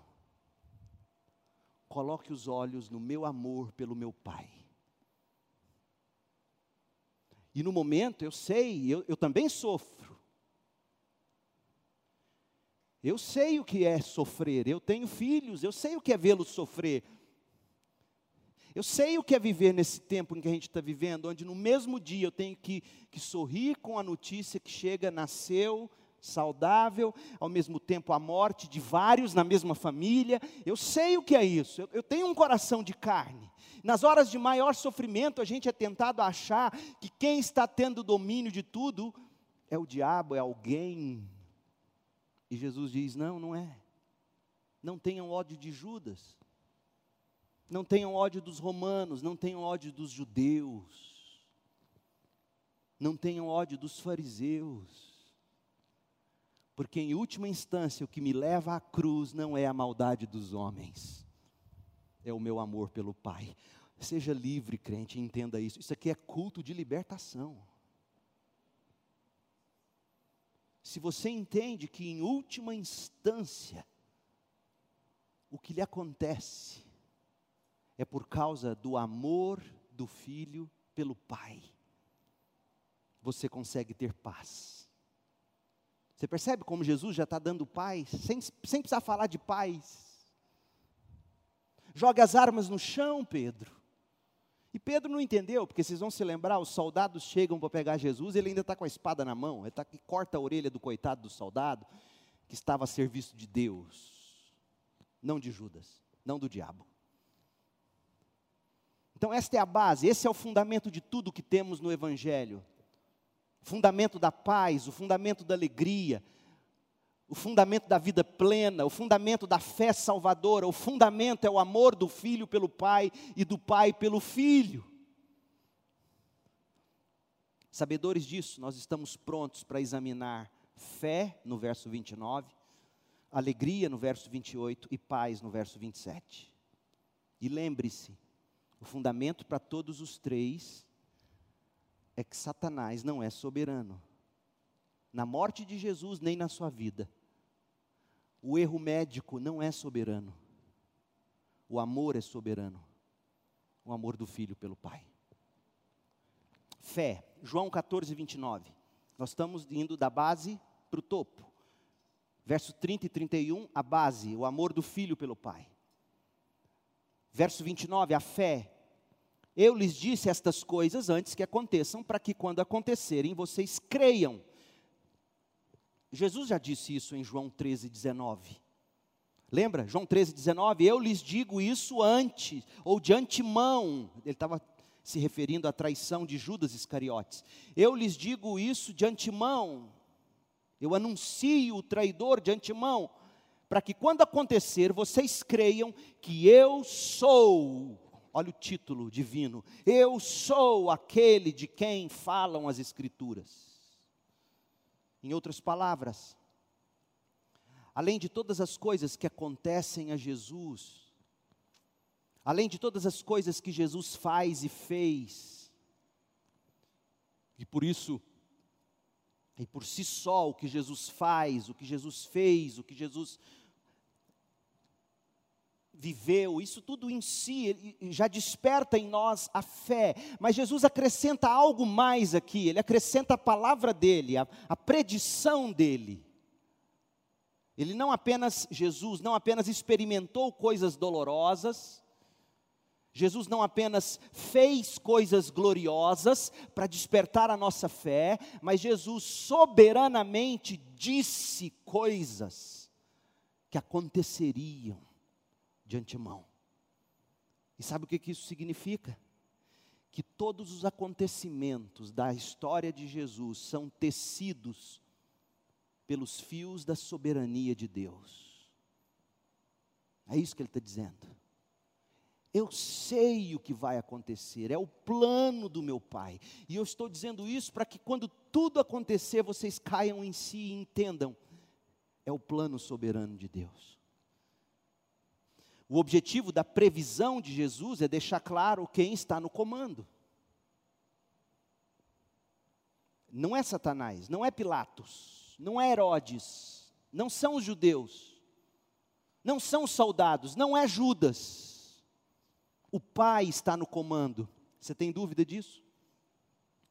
Coloque os olhos no meu amor pelo meu Pai. E no momento, eu sei, eu, eu também sofro. Eu sei o que é sofrer, eu tenho filhos, eu sei o que é vê-los sofrer. Eu sei o que é viver nesse tempo em que a gente está vivendo, onde no mesmo dia eu tenho que, que sorrir com a notícia que chega, nasceu, saudável, ao mesmo tempo a morte de vários na mesma família. Eu sei o que é isso, eu, eu, tenho um coração de carne. Nas horas de maior sofrimento, a gente é tentado a achar que quem está tendo domínio de tudo é o diabo, é alguém. E Jesus diz: não, não é. Não tenham ódio de Judas, não tenham ódio dos romanos, não tenham ódio dos judeus, não tenham ódio dos fariseus porque em última instância o que me leva à cruz não é a maldade dos homens, é o meu amor pelo Pai. Seja livre, crente, entenda isso. Isso aqui é culto de libertação. Se você entende que em última instância o que lhe acontece é por causa do amor do filho pelo Pai, você consegue ter paz você percebe como Jesus já está dando paz, sem, sem precisar falar de paz. Joga as armas no chão, Pedro. E Pedro não entendeu, porque vocês vão se lembrar, os soldados chegam para pegar Jesus, ele ainda está com a espada na mão, ele está que corta a orelha do coitado do soldado, que estava a serviço de Deus, não de Judas, não do diabo. Então, esta é a base, esse é o fundamento de tudo que temos no Evangelho. O fundamento da paz, o fundamento da alegria, o fundamento da vida plena, o fundamento da fé salvadora, o fundamento é o amor do filho pelo pai e do pai pelo filho. Sabedores disso, nós estamos prontos para examinar fé no verso 29, alegria no verso 28 e paz no verso 27. E lembre-se, o fundamento para todos os três é que Satanás não é soberano. Na morte de Jesus, nem na sua vida. O erro médico não é soberano. O amor é soberano. O amor do filho pelo pai. Fé, João 14, 29. Nós estamos indo da base para o topo. Verso 30 e 31, a base, o amor do filho pelo pai. Verso 29, a fé. Eu lhes disse estas coisas antes que aconteçam, para que quando acontecerem vocês creiam. Jesus já disse isso em João 13, 19. Lembra? João 13, 19. Eu lhes digo isso antes, ou de antemão. Ele estava se referindo à traição de Judas Iscariotes. Eu lhes digo isso de antemão. Eu anuncio o traidor de antemão, para que quando acontecer vocês creiam que eu sou. Olha o título divino. Eu sou aquele de quem falam as Escrituras. Em outras palavras, além de todas as coisas que acontecem a Jesus, além de todas as coisas que Jesus faz e fez, e por isso, e por si só, o que Jesus faz, o que Jesus fez, o que Jesus viveu, isso tudo em si já desperta em nós a fé, mas Jesus acrescenta algo mais aqui, ele acrescenta a palavra dele, a, a predição dele. Ele não apenas, Jesus não apenas experimentou coisas dolorosas, Jesus não apenas fez coisas gloriosas para despertar a nossa fé, mas Jesus soberanamente disse coisas que aconteceriam de antemão. E sabe o que, que isso significa? Que todos os acontecimentos da história de Jesus são tecidos pelos fios da soberania de Deus. É isso que ele está dizendo. Eu sei o que vai acontecer, é o plano do meu Pai. E eu estou dizendo isso para que quando tudo acontecer, vocês caiam em si e entendam: é o plano soberano de Deus. O objetivo da previsão de Jesus é deixar claro quem está no comando. Não é Satanás, não é Pilatos, não é Herodes, não são os judeus, não são os soldados, não é Judas. O Pai está no comando. Você tem dúvida disso?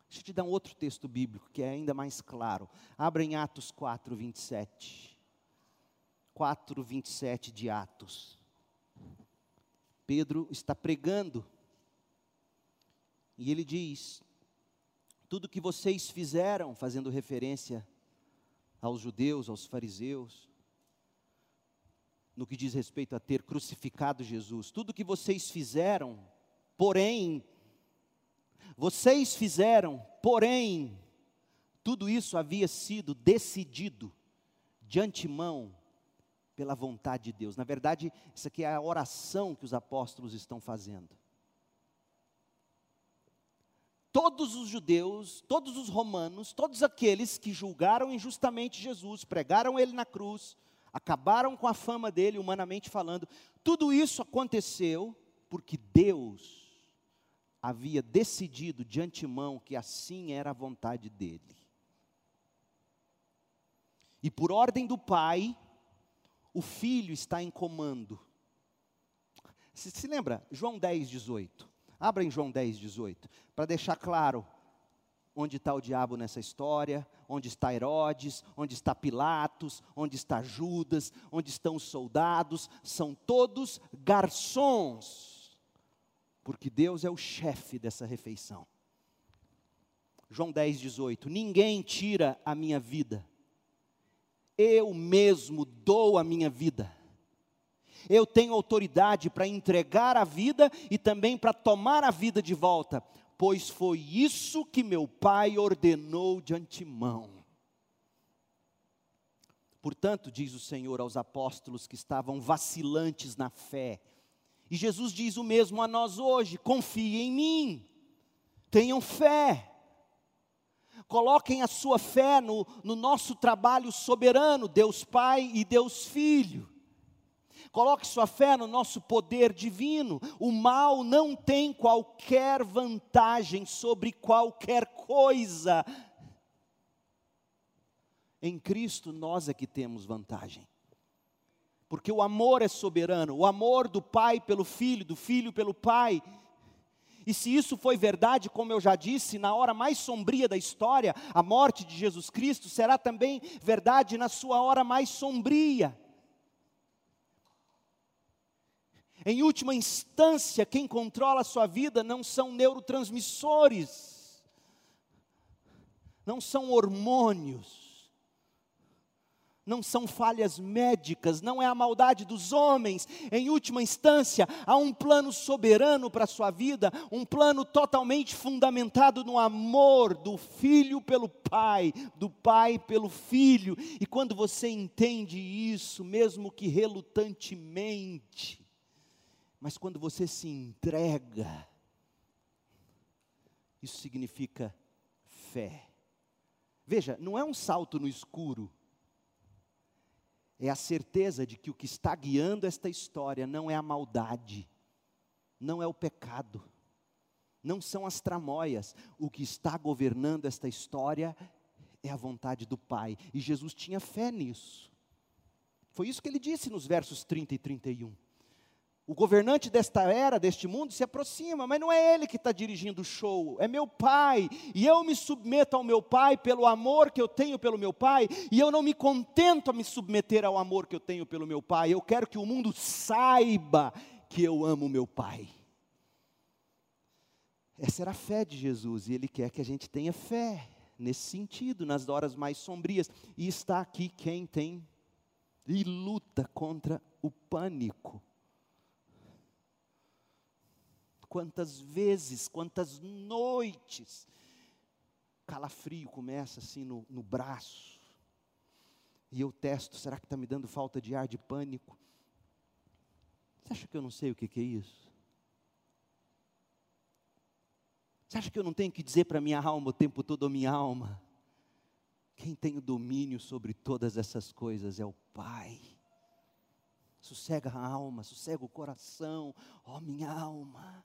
Deixa eu te dar um outro texto bíblico que é ainda mais claro. Abra em Atos 4, 27. 4, 27 de Atos. Pedro está pregando. E ele diz: tudo que vocês fizeram, fazendo referência aos judeus, aos fariseus, no que diz respeito a ter crucificado Jesus, tudo que vocês fizeram, porém, vocês fizeram, porém, tudo isso havia sido decidido de antemão pela vontade de Deus. Na verdade, isso aqui é a oração que os apóstolos estão fazendo. Todos os judeus, todos os romanos, todos aqueles que julgaram injustamente Jesus, pregaram ele na cruz, acabaram com a fama dele, humanamente falando, tudo isso aconteceu porque Deus havia decidido de antemão que assim era a vontade dele. E por ordem do Pai, o filho está em comando. Se, se lembra, João 10, 18. Abra em João 10, 18, para deixar claro onde está o diabo nessa história, onde está Herodes, onde está Pilatos, onde está Judas, onde estão os soldados, são todos garçons, porque Deus é o chefe dessa refeição. João 10, 18: Ninguém tira a minha vida, eu mesmo dou a minha vida. Eu tenho autoridade para entregar a vida e também para tomar a vida de volta, pois foi isso que meu Pai ordenou de antemão. Portanto, diz o Senhor aos apóstolos que estavam vacilantes na fé, e Jesus diz o mesmo a nós hoje: confiem em mim, tenham fé, coloquem a sua fé no, no nosso trabalho soberano, Deus Pai e Deus Filho. Coloque sua fé no nosso poder divino. O mal não tem qualquer vantagem sobre qualquer coisa. Em Cristo nós é que temos vantagem porque o amor é soberano, o amor do pai pelo filho, do filho pelo pai. E se isso foi verdade, como eu já disse, na hora mais sombria da história, a morte de Jesus Cristo, será também verdade na sua hora mais sombria. Em última instância, quem controla a sua vida não são neurotransmissores, não são hormônios, não são falhas médicas, não é a maldade dos homens. Em última instância, há um plano soberano para a sua vida, um plano totalmente fundamentado no amor do filho pelo pai, do pai pelo filho. E quando você entende isso, mesmo que relutantemente, mas quando você se entrega, isso significa fé. Veja, não é um salto no escuro é a certeza de que o que está guiando esta história não é a maldade, não é o pecado, não são as tramóias. O que está governando esta história é a vontade do Pai. E Jesus tinha fé nisso. Foi isso que ele disse nos versos 30 e 31. O governante desta era, deste mundo, se aproxima, mas não é ele que está dirigindo o show, é meu pai, e eu me submeto ao meu pai pelo amor que eu tenho pelo meu pai, e eu não me contento a me submeter ao amor que eu tenho pelo meu pai, eu quero que o mundo saiba que eu amo meu pai. Essa era a fé de Jesus, e ele quer que a gente tenha fé nesse sentido, nas horas mais sombrias, e está aqui quem tem e luta contra o pânico quantas vezes, quantas noites. Calafrio começa assim no, no braço. E eu testo, será que está me dando falta de ar, de pânico? Você acha que eu não sei o que, que é isso? Você acha que eu não tenho que dizer para minha alma o tempo todo, minha alma? Quem tem o domínio sobre todas essas coisas é o Pai. Sossega a alma, sossega o coração, ó oh, minha alma.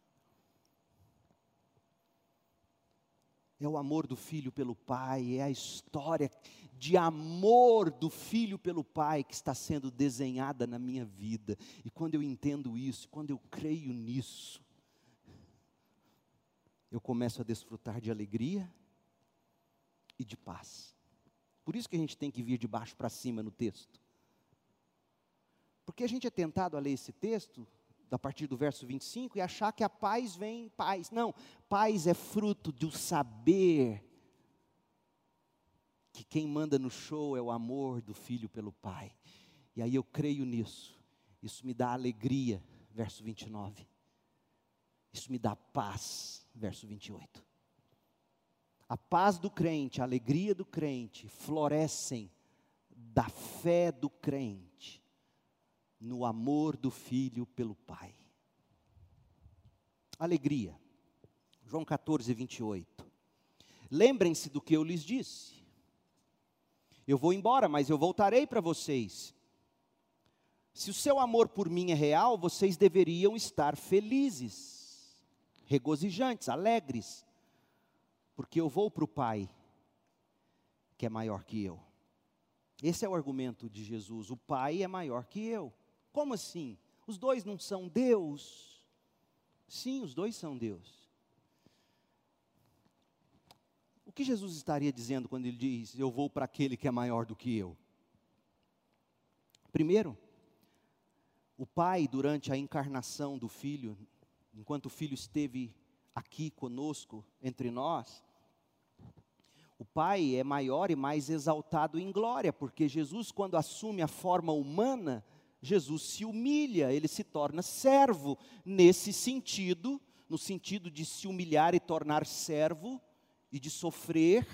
É o amor do filho pelo pai, é a história de amor do filho pelo pai que está sendo desenhada na minha vida. E quando eu entendo isso, quando eu creio nisso, eu começo a desfrutar de alegria e de paz. Por isso que a gente tem que vir de baixo para cima no texto. Porque a gente é tentado a ler esse texto a partir do verso 25, e achar que a paz vem paz. Não, paz é fruto do saber que quem manda no show é o amor do filho pelo pai. E aí eu creio nisso. Isso me dá alegria, verso 29. Isso me dá paz, verso 28. A paz do crente, a alegria do crente florescem da fé do crente no amor do filho pelo pai. Alegria. João 14, 28. Lembrem-se do que eu lhes disse. Eu vou embora, mas eu voltarei para vocês. Se o seu amor por mim é real, vocês deveriam estar felizes, regozijantes, alegres, porque eu vou para o Pai, que é maior que eu. Esse é o argumento de Jesus: o Pai é maior que eu. Como assim? Os dois não são Deus? Sim, os dois são Deus. O que Jesus estaria dizendo quando ele diz: Eu vou para aquele que é maior do que eu? Primeiro, o Pai, durante a encarnação do Filho, enquanto o Filho esteve aqui conosco, entre nós, o Pai é maior e mais exaltado em glória, porque Jesus, quando assume a forma humana, Jesus se humilha, ele se torna servo, nesse sentido, no sentido de se humilhar e tornar servo, e de sofrer.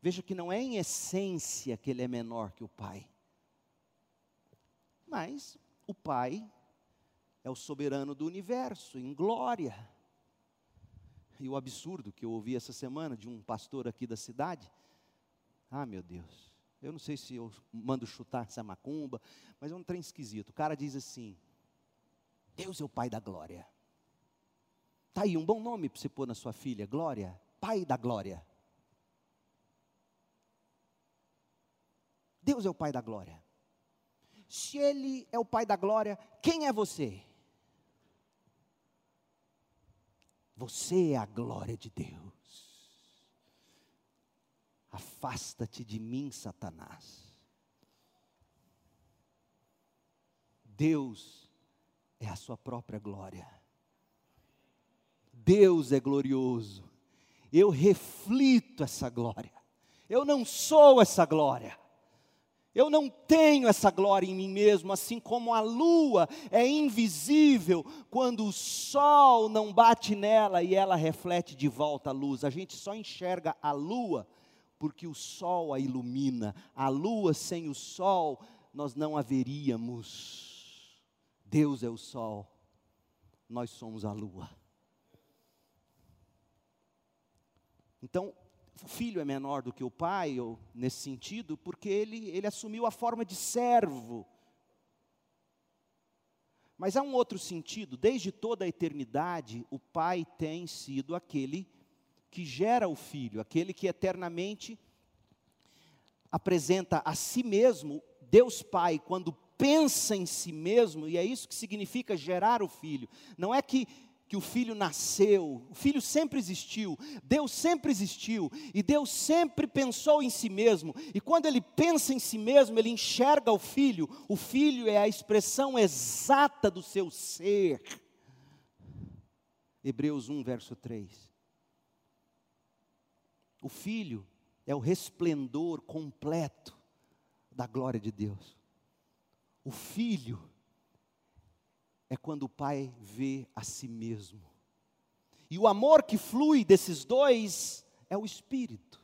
Veja que não é em essência que ele é menor que o Pai. Mas o Pai é o soberano do universo, em glória. E o absurdo que eu ouvi essa semana de um pastor aqui da cidade. Ah, meu Deus. Eu não sei se eu mando chutar essa macumba, mas é um trem esquisito. O cara diz assim: Deus é o Pai da glória. Está aí um bom nome para você pôr na sua filha, Glória, Pai da glória. Deus é o Pai da glória. Se Ele é o Pai da glória, quem é você? Você é a glória de Deus. Afasta-te de mim, Satanás. Deus é a sua própria glória. Deus é glorioso. Eu reflito essa glória. Eu não sou essa glória. Eu não tenho essa glória em mim mesmo, assim como a lua é invisível quando o sol não bate nela e ela reflete de volta a luz. A gente só enxerga a lua porque o sol a ilumina. A lua sem o sol, nós não haveríamos. Deus é o sol, nós somos a lua. Então, o filho é menor do que o pai, ou, nesse sentido, porque ele, ele assumiu a forma de servo. Mas há um outro sentido, desde toda a eternidade, o pai tem sido aquele que gera o filho, aquele que eternamente apresenta a si mesmo, Deus Pai, quando pensa em si mesmo, e é isso que significa gerar o filho. Não é que que o filho nasceu, o filho sempre existiu, Deus sempre existiu, e Deus sempre pensou em si mesmo, e quando ele pensa em si mesmo, ele enxerga o filho, o filho é a expressão exata do seu ser. Hebreus 1, verso 3. O filho é o resplendor completo da glória de Deus. O filho é quando o pai vê a si mesmo. E o amor que flui desses dois é o espírito.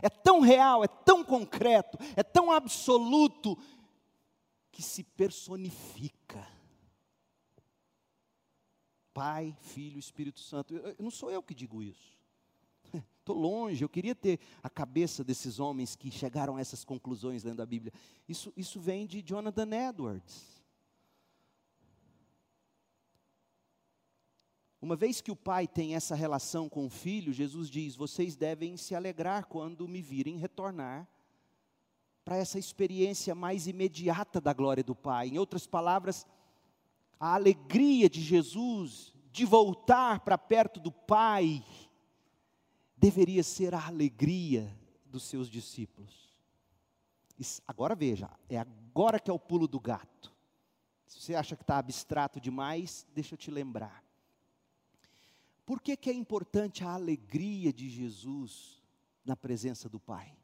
É tão real, é tão concreto, é tão absoluto que se personifica. Pai, Filho, Espírito Santo. não sou eu que digo isso. Estou longe, eu queria ter a cabeça desses homens que chegaram a essas conclusões lendo a Bíblia. Isso, isso vem de Jonathan Edwards. Uma vez que o pai tem essa relação com o filho, Jesus diz: vocês devem se alegrar quando me virem retornar para essa experiência mais imediata da glória do Pai. Em outras palavras, a alegria de Jesus de voltar para perto do Pai deveria ser a alegria dos seus discípulos. Agora veja, é agora que é o pulo do gato. Se você acha que está abstrato demais, deixa eu te lembrar. Por que, que é importante a alegria de Jesus na presença do Pai?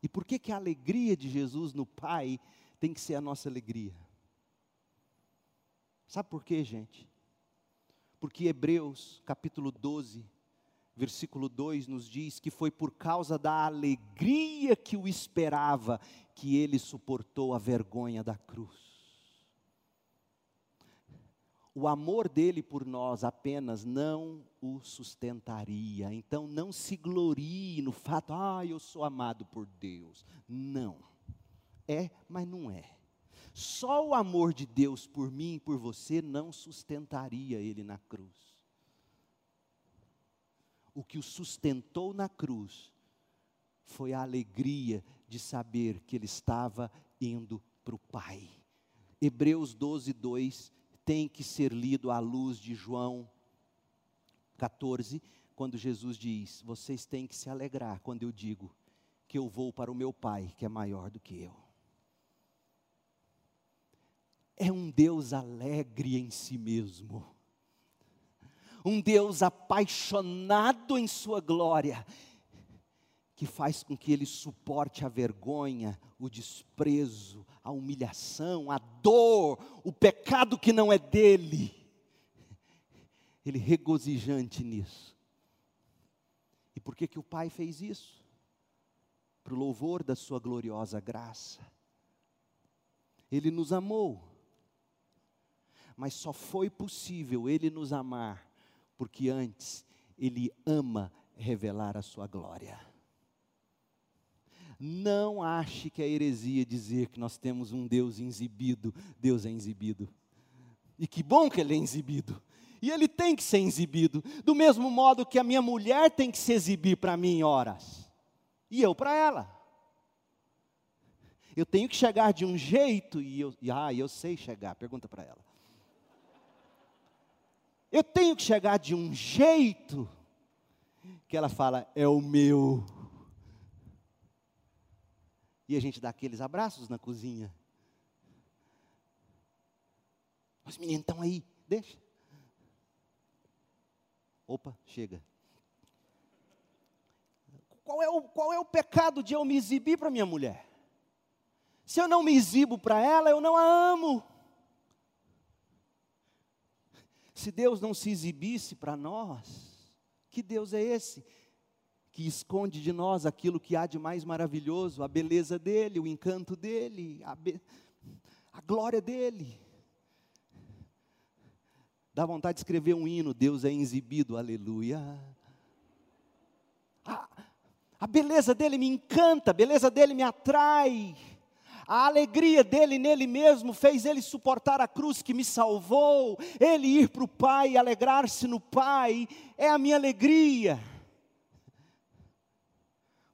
E por que, que a alegria de Jesus no Pai tem que ser a nossa alegria? Sabe por quê, gente? Porque Hebreus, capítulo 12, versículo 2 nos diz que foi por causa da alegria que o esperava que ele suportou a vergonha da cruz. O amor dele por nós apenas não o sustentaria. Então não se glorie no fato, ah, eu sou amado por Deus. Não. É, mas não é. Só o amor de Deus por mim e por você não sustentaria ele na cruz o que o sustentou na cruz foi a alegria de saber que ele estava indo para o Pai. Hebreus 12, 2 tem que ser lido à luz de João 14, quando Jesus diz: Vocês têm que se alegrar quando eu digo que eu vou para o meu Pai, que é maior do que eu. É um Deus alegre em si mesmo um Deus apaixonado em Sua glória, que faz com que ele suporte a vergonha, o desprezo, a humilhação, a dor, o pecado que não é dele. Ele regozijante nisso. E por que que o Pai fez isso? Para o louvor da sua gloriosa graça. Ele nos amou. Mas só foi possível ele nos amar porque antes ele ama revelar a sua glória. Não ache que é heresia dizer que nós temos um Deus exibido. Deus é exibido. E que bom que ele é exibido. E ele tem que ser exibido. Do mesmo modo que a minha mulher tem que se exibir para mim em horas. E eu para ela. Eu tenho que chegar de um jeito, e eu, e, ah, eu sei chegar, pergunta para ela. Eu tenho que chegar de um jeito que ela fala, é o meu. E a gente dá aqueles abraços na cozinha. Os meninos estão aí, deixa. Opa, chega. Qual é o, qual é o pecado de eu me exibir para minha mulher? Se eu não me exibo para ela, eu não a amo. Se Deus não se exibisse para nós, que Deus é esse? Que esconde de nós aquilo que há de mais maravilhoso, a beleza dEle, o encanto dEle, a, be... a glória dEle. Dá vontade de escrever um hino, Deus é exibido, aleluia. A, a beleza dele me encanta, a beleza dele me atrai. A alegria dele nele mesmo fez ele suportar a cruz que me salvou, ele ir para o Pai, alegrar-se no Pai, é a minha alegria.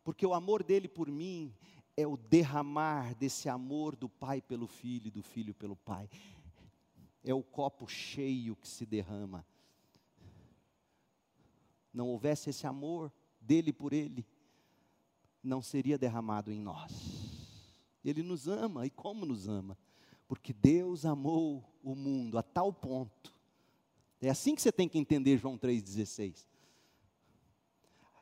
Porque o amor dele por mim é o derramar desse amor do Pai pelo Filho e do Filho pelo Pai. É o copo cheio que se derrama. Não houvesse esse amor dele por ele, não seria derramado em nós. Ele nos ama, e como nos ama? Porque Deus amou o mundo a tal ponto. É assim que você tem que entender João 3,16.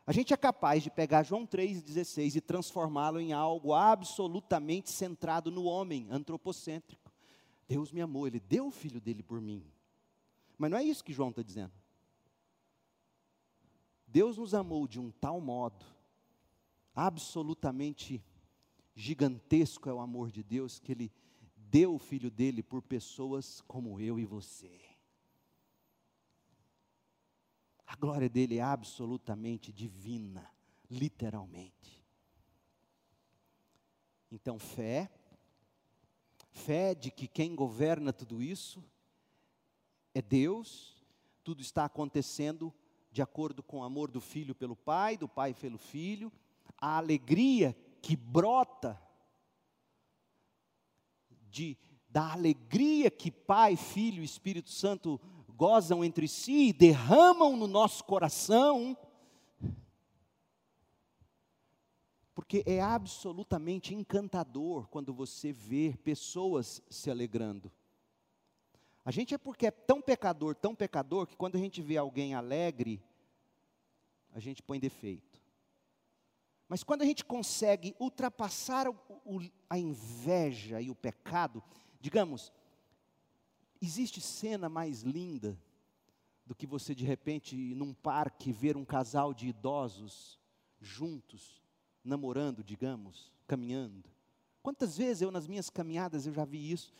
A gente é capaz de pegar João 3,16 e transformá-lo em algo absolutamente centrado no homem, antropocêntrico. Deus me amou, Ele deu o filho dele por mim. Mas não é isso que João está dizendo. Deus nos amou de um tal modo, absolutamente gigantesco é o amor de Deus que Ele deu o Filho dele por pessoas como eu e você. A glória dele é absolutamente divina, literalmente. Então, fé, fé de que quem governa tudo isso é Deus, tudo está acontecendo de acordo com o amor do filho pelo pai, do pai pelo filho, a alegria que brota de, da alegria que Pai, Filho e Espírito Santo gozam entre si e derramam no nosso coração, porque é absolutamente encantador quando você vê pessoas se alegrando. A gente é porque é tão pecador, tão pecador, que quando a gente vê alguém alegre, a gente põe defeito. Mas quando a gente consegue ultrapassar o, o, a inveja e o pecado, digamos, existe cena mais linda do que você de repente num parque ver um casal de idosos juntos, namorando, digamos, caminhando. Quantas vezes eu nas minhas caminhadas eu já vi isso,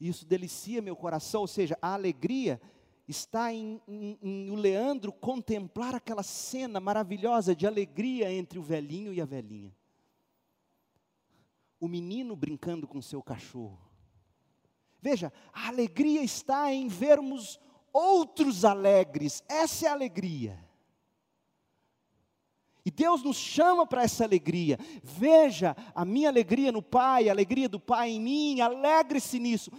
e isso delicia meu coração, ou seja, a alegria está em, em, em, o Leandro contemplar aquela cena maravilhosa de alegria entre o velhinho e a velhinha. O menino brincando com seu cachorro. Veja, a alegria está em vermos outros alegres, essa é a alegria. E Deus nos chama para essa alegria. Veja a minha alegria no Pai, a alegria do Pai em mim, alegre-se nisso.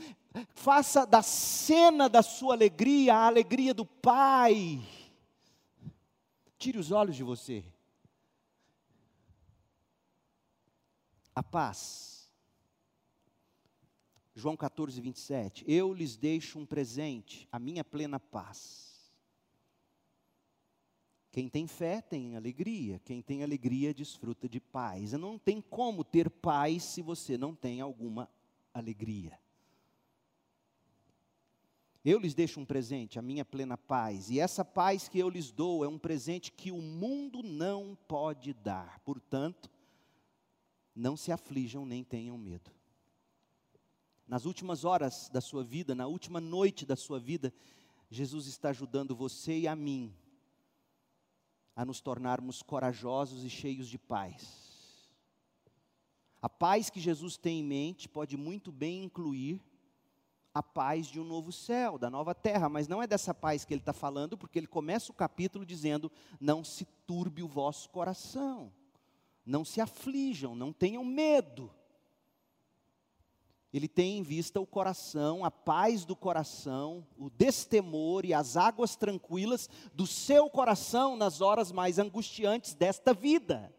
Faça da cena da sua alegria a alegria do Pai. Tire os olhos de você. A paz. João 14, 27. Eu lhes deixo um presente, a minha plena paz. Quem tem fé tem alegria, quem tem alegria desfruta de paz. Não tem como ter paz se você não tem alguma alegria. Eu lhes deixo um presente, a minha plena paz, e essa paz que eu lhes dou é um presente que o mundo não pode dar. Portanto, não se aflijam nem tenham medo. Nas últimas horas da sua vida, na última noite da sua vida, Jesus está ajudando você e a mim a nos tornarmos corajosos e cheios de paz. A paz que Jesus tem em mente pode muito bem incluir a paz de um novo céu, da nova terra, mas não é dessa paz que ele está falando, porque ele começa o capítulo dizendo: Não se turbe o vosso coração, não se aflijam, não tenham medo. Ele tem em vista o coração, a paz do coração, o destemor e as águas tranquilas do seu coração nas horas mais angustiantes desta vida.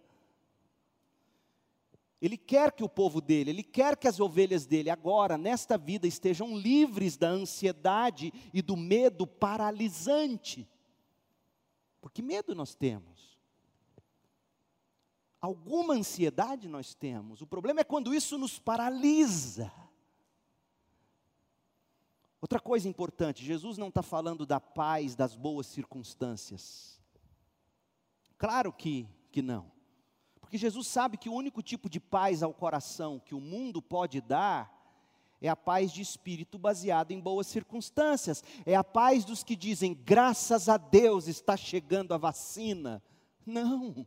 Ele quer que o povo dele, ele quer que as ovelhas dele agora, nesta vida, estejam livres da ansiedade e do medo paralisante. Porque medo nós temos. Alguma ansiedade nós temos. O problema é quando isso nos paralisa. Outra coisa importante, Jesus não está falando da paz das boas circunstâncias. Claro que, que não. Porque Jesus sabe que o único tipo de paz ao coração que o mundo pode dar é a paz de espírito baseada em boas circunstâncias. É a paz dos que dizem, graças a Deus está chegando a vacina. Não.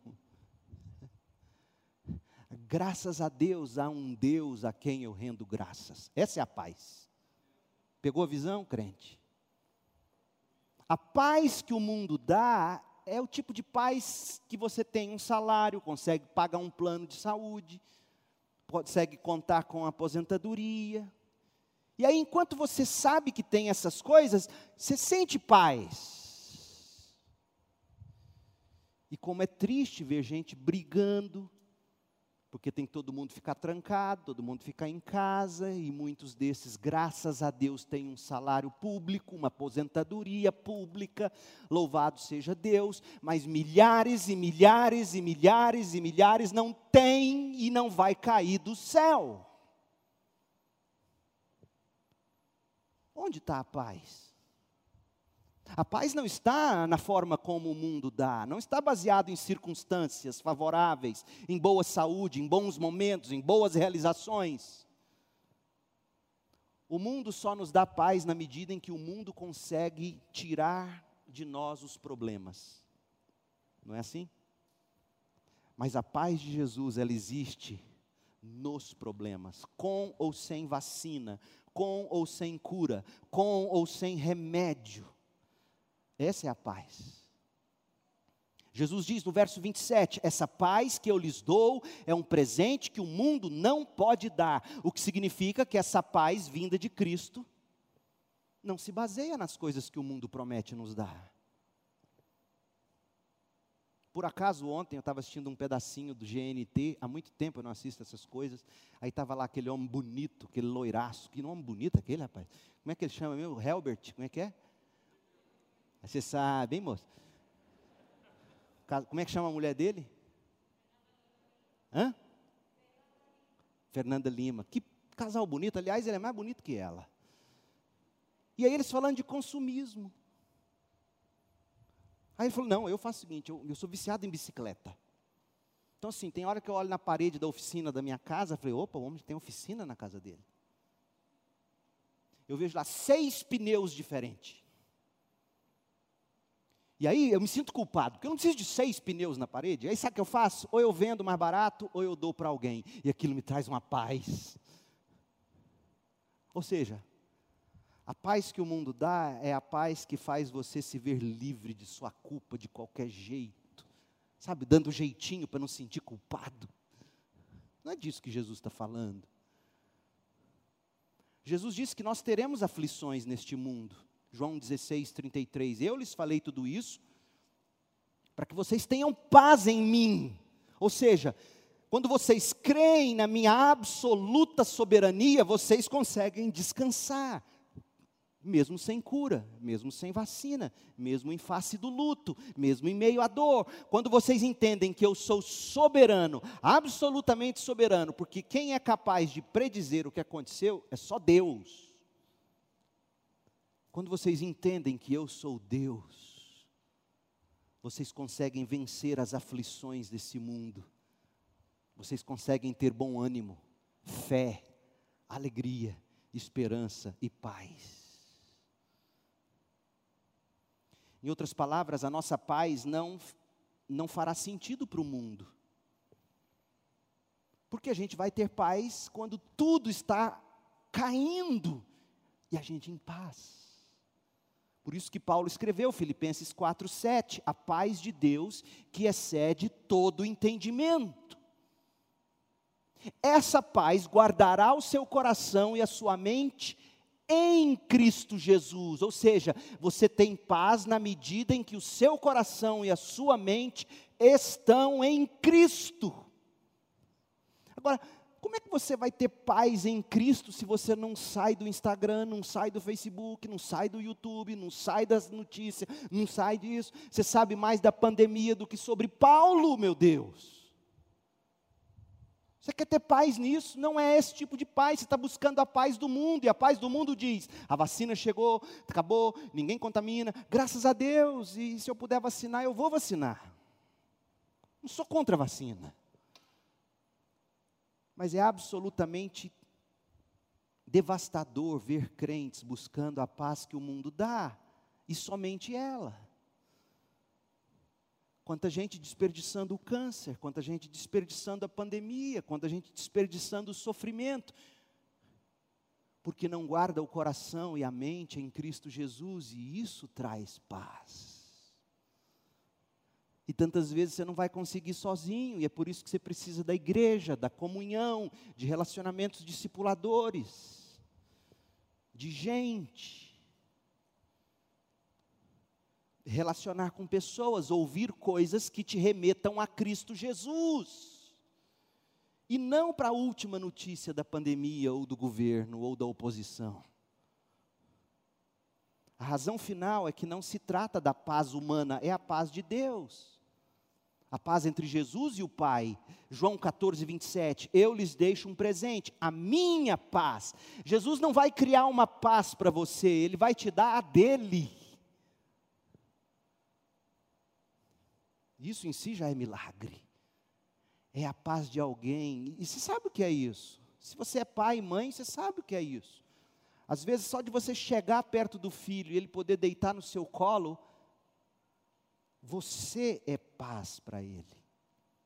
Graças a Deus há um Deus a quem eu rendo graças. Essa é a paz. Pegou a visão, crente? A paz que o mundo dá é o tipo de paz que você tem um salário, consegue pagar um plano de saúde, consegue contar com aposentadoria. E aí, enquanto você sabe que tem essas coisas, você sente paz. E como é triste ver gente brigando, porque tem que todo mundo ficar trancado, todo mundo ficar em casa, e muitos desses, graças a Deus, têm um salário público, uma aposentadoria pública, louvado seja Deus, mas milhares e milhares e milhares e milhares não têm e não vai cair do céu. Onde está a paz? A paz não está na forma como o mundo dá, não está baseado em circunstâncias favoráveis, em boa saúde, em bons momentos, em boas realizações. O mundo só nos dá paz na medida em que o mundo consegue tirar de nós os problemas. Não é assim? Mas a paz de Jesus, ela existe nos problemas, com ou sem vacina, com ou sem cura, com ou sem remédio. Essa é a paz. Jesus diz no verso 27: Essa paz que eu lhes dou é um presente que o mundo não pode dar, o que significa que essa paz vinda de Cristo não se baseia nas coisas que o mundo promete nos dar. Por acaso ontem eu estava assistindo um pedacinho do GNT, há muito tempo eu não assisto essas coisas, aí estava lá aquele homem bonito, aquele loiraço, que nome bonito aquele rapaz, como é que ele chama mesmo? Helbert, como é que é? Você sabe, hein, moço? Como é que chama a mulher dele? Hã? Fernanda Lima. Que casal bonito. Aliás, ele é mais bonito que ela. E aí eles falando de consumismo. Aí ele falou: Não, eu faço o seguinte, eu, eu sou viciado em bicicleta. Então, assim, tem hora que eu olho na parede da oficina da minha casa, falei: opa, o homem tem oficina na casa dele. Eu vejo lá seis pneus diferentes. E aí eu me sinto culpado, porque eu não preciso de seis pneus na parede. Aí sabe o que eu faço? Ou eu vendo mais barato, ou eu dou para alguém. E aquilo me traz uma paz. Ou seja, a paz que o mundo dá é a paz que faz você se ver livre de sua culpa de qualquer jeito. Sabe, dando jeitinho para não sentir culpado. Não é disso que Jesus está falando. Jesus disse que nós teremos aflições neste mundo. João 16, 33. Eu lhes falei tudo isso para que vocês tenham paz em mim. Ou seja, quando vocês creem na minha absoluta soberania, vocês conseguem descansar. mesmo sem cura, mesmo sem vacina, mesmo em face do luto, mesmo em meio à dor. Quando vocês entendem que eu sou soberano, absolutamente soberano, porque quem é capaz de predizer o que aconteceu é só Deus. Quando vocês entendem que eu sou Deus, vocês conseguem vencer as aflições desse mundo, vocês conseguem ter bom ânimo, fé, alegria, esperança e paz. Em outras palavras, a nossa paz não, não fará sentido para o mundo. Porque a gente vai ter paz quando tudo está caindo e a gente em paz. Por isso que Paulo escreveu Filipenses 4:7, a paz de Deus que excede todo entendimento. Essa paz guardará o seu coração e a sua mente em Cristo Jesus, ou seja, você tem paz na medida em que o seu coração e a sua mente estão em Cristo. Agora, como é que você vai ter paz em Cristo se você não sai do Instagram, não sai do Facebook, não sai do YouTube, não sai das notícias, não sai disso? Você sabe mais da pandemia do que sobre Paulo, meu Deus. Você quer ter paz nisso? Não é esse tipo de paz. Você está buscando a paz do mundo. E a paz do mundo diz: a vacina chegou, acabou, ninguém contamina. Graças a Deus. E se eu puder vacinar, eu vou vacinar. Não sou contra a vacina. Mas é absolutamente devastador ver crentes buscando a paz que o mundo dá. E somente ela. Quanta gente desperdiçando o câncer, quanta gente desperdiçando a pandemia, quanta gente desperdiçando o sofrimento, porque não guarda o coração e a mente em Cristo Jesus, e isso traz paz. E tantas vezes você não vai conseguir sozinho, e é por isso que você precisa da igreja, da comunhão, de relacionamentos discipuladores, de gente relacionar com pessoas, ouvir coisas que te remetam a Cristo Jesus. E não para a última notícia da pandemia, ou do governo, ou da oposição. A razão final é que não se trata da paz humana, é a paz de Deus. A paz entre Jesus e o Pai. João 14, 27. Eu lhes deixo um presente, a minha paz. Jesus não vai criar uma paz para você, ele vai te dar a dele. Isso em si já é milagre. É a paz de alguém. E você sabe o que é isso? Se você é pai e mãe, você sabe o que é isso. Às vezes, só de você chegar perto do filho e ele poder deitar no seu colo, você é paz para ele.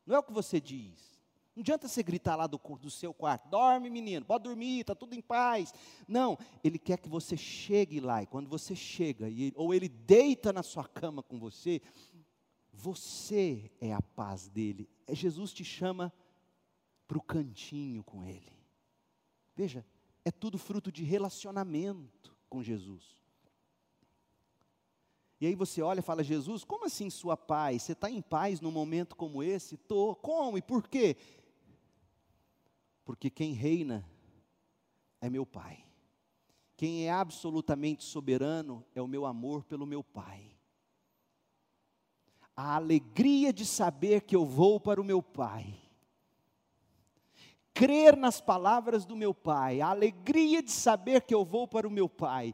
Não é o que você diz. Não adianta você gritar lá do, do seu quarto, dorme menino, pode dormir, está tudo em paz. Não, ele quer que você chegue lá, e quando você chega, e, ou ele deita na sua cama com você, você é a paz dele. É, Jesus te chama para o cantinho com ele. Veja, é tudo fruto de relacionamento com Jesus. E aí você olha e fala, Jesus, como assim sua paz? Você está em paz num momento como esse? Estou. Como e por quê? Porque quem reina é meu Pai. Quem é absolutamente soberano é o meu amor pelo meu Pai a alegria de saber que eu vou para o meu Pai, crer nas palavras do meu Pai, a alegria de saber que eu vou para o meu Pai,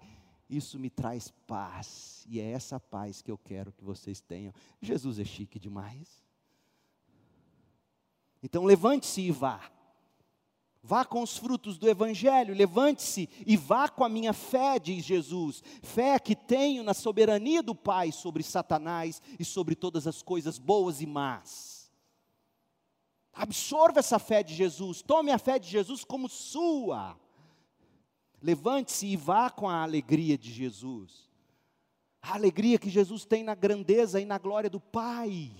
isso me traz paz, e é essa paz que eu quero que vocês tenham. Jesus é chique demais. Então levante-se e vá. Vá com os frutos do Evangelho, levante-se e vá com a minha fé, diz Jesus. Fé que tenho na soberania do Pai sobre Satanás e sobre todas as coisas boas e más. Absorva essa fé de Jesus, tome a fé de Jesus como sua. Levante-se e vá com a alegria de Jesus. A alegria que Jesus tem na grandeza e na glória do Pai.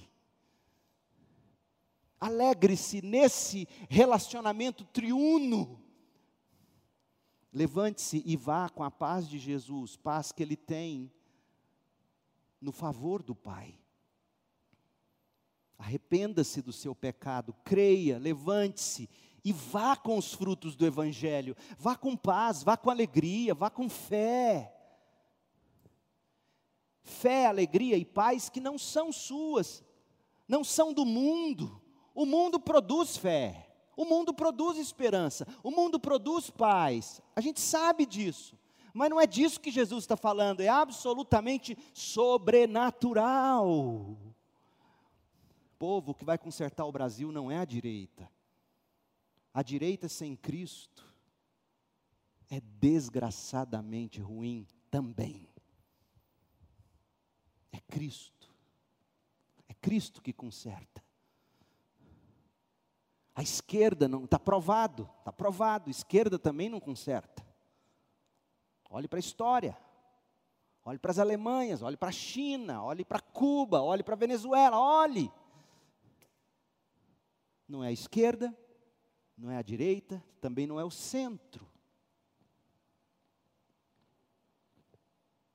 Alegre-se nesse relacionamento triuno. Levante-se e vá com a paz de Jesus, paz que ele tem no favor do Pai. Arrependa-se do seu pecado, creia, levante-se e vá com os frutos do Evangelho. Vá com paz, vá com alegria, vá com fé. fé, alegria e paz que não são suas, não são do mundo. O mundo produz fé, o mundo produz esperança, o mundo produz paz. A gente sabe disso. Mas não é disso que Jesus está falando, é absolutamente sobrenatural. O povo que vai consertar o Brasil não é a direita. A direita sem Cristo é desgraçadamente ruim também. É Cristo. É Cristo que conserta. A esquerda não está provado, está provado. A esquerda também não conserta. Olhe para a história. Olhe para as Alemanhas, olhe para a China, olhe para Cuba, olhe para a Venezuela, olhe. Não é a esquerda, não é a direita, também não é o centro.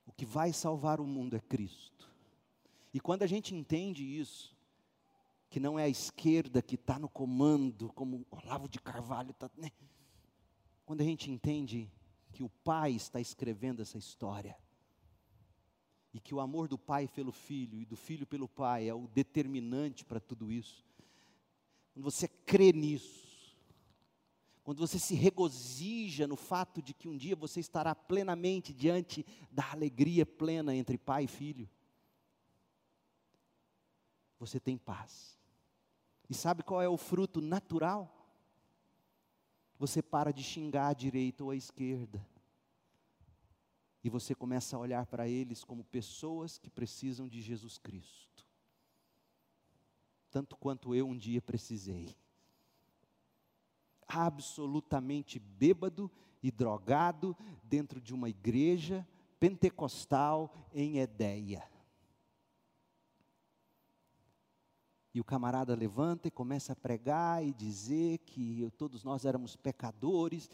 O que vai salvar o mundo é Cristo. E quando a gente entende isso, que não é a esquerda que está no comando, como Olavo de Carvalho está. Né? Quando a gente entende que o Pai está escrevendo essa história. E que o amor do Pai pelo Filho e do Filho pelo Pai é o determinante para tudo isso. Quando você crê nisso, quando você se regozija no fato de que um dia você estará plenamente diante da alegria plena entre pai e filho, você tem paz. E sabe qual é o fruto natural? você para de xingar à direita ou à esquerda. E você começa a olhar para eles como pessoas que precisam de Jesus Cristo. Tanto quanto eu um dia precisei. Absolutamente bêbado e drogado dentro de uma igreja pentecostal em Edéia. E o camarada levanta e começa a pregar e dizer que todos nós éramos pecadores,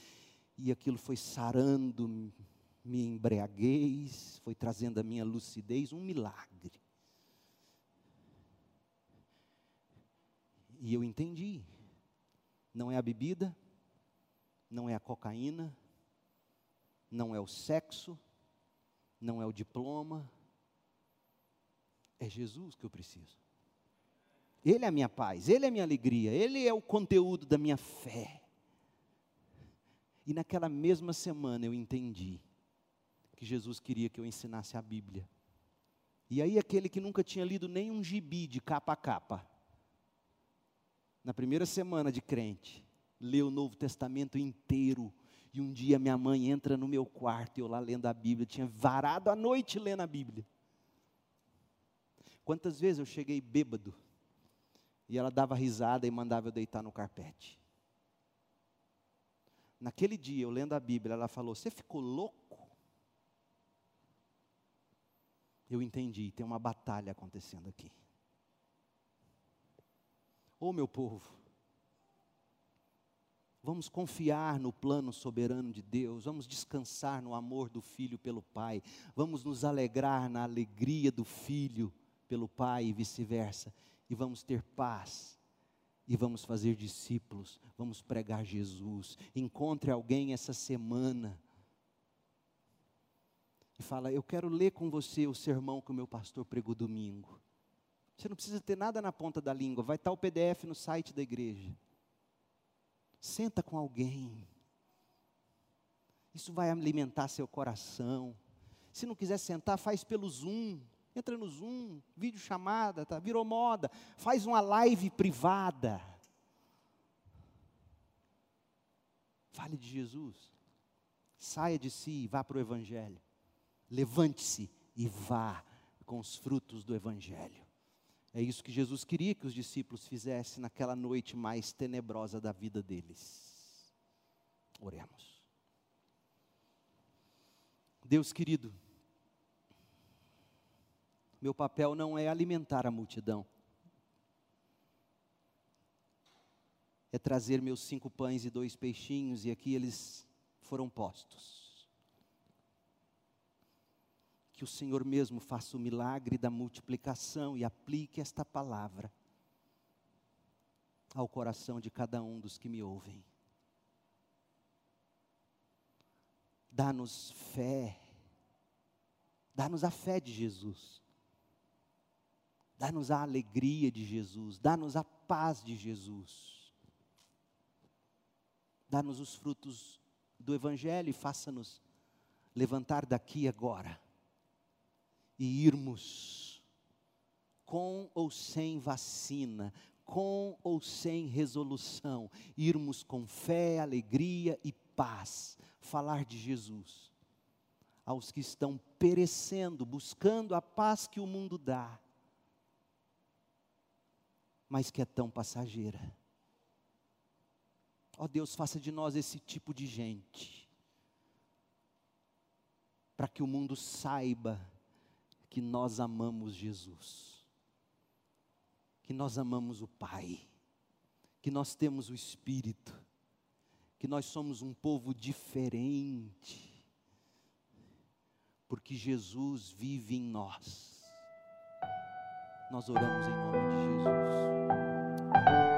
e aquilo foi sarando minha embriaguez, foi trazendo a minha lucidez, um milagre. E eu entendi. Não é a bebida, não é a cocaína, não é o sexo, não é o diploma, é Jesus que eu preciso. Ele é a minha paz, Ele é a minha alegria, Ele é o conteúdo da minha fé. E naquela mesma semana eu entendi que Jesus queria que eu ensinasse a Bíblia. E aí, aquele que nunca tinha lido nenhum gibi de capa a capa, na primeira semana de crente, leu o Novo Testamento inteiro. E um dia minha mãe entra no meu quarto eu lá lendo a Bíblia, tinha varado a noite lendo a Bíblia. Quantas vezes eu cheguei bêbado e ela dava risada e mandava eu deitar no carpete. Naquele dia, eu lendo a Bíblia, ela falou: Você ficou louco? Eu entendi, tem uma batalha acontecendo aqui. Ô oh, meu povo, vamos confiar no plano soberano de Deus, vamos descansar no amor do Filho pelo Pai, vamos nos alegrar na alegria do Filho pelo Pai e vice-versa e vamos ter paz. E vamos fazer discípulos, vamos pregar Jesus. Encontre alguém essa semana e fala: Eu quero ler com você o sermão que o meu pastor pregou domingo. Você não precisa ter nada na ponta da língua, vai estar o PDF no site da igreja. Senta com alguém. Isso vai alimentar seu coração. Se não quiser sentar, faz pelo Zoom. Entra no Zoom, vídeo chamada, tá? virou moda. Faz uma live privada. Fale de Jesus. Saia de si e vá para o Evangelho. Levante-se e vá com os frutos do Evangelho. É isso que Jesus queria que os discípulos fizessem naquela noite mais tenebrosa da vida deles. Oremos. Deus querido, meu papel não é alimentar a multidão. É trazer meus cinco pães e dois peixinhos, e aqui eles foram postos. Que o Senhor mesmo faça o milagre da multiplicação e aplique esta palavra ao coração de cada um dos que me ouvem. Dá-nos fé Dá-nos a fé de Jesus. Dá-nos a alegria de Jesus. Dá-nos a paz de Jesus. Dá-nos os frutos do Evangelho e faça-nos levantar daqui agora e irmos com ou sem vacina, com ou sem resolução, irmos com fé, alegria e paz, falar de Jesus aos que estão perecendo, buscando a paz que o mundo dá, mas que é tão passageira. Ó oh Deus, faça de nós esse tipo de gente, para que o mundo saiba que nós amamos Jesus, que nós amamos o Pai, que nós temos o Espírito, que nós somos um povo diferente, porque Jesus vive em nós. Nós oramos em nome de Jesus.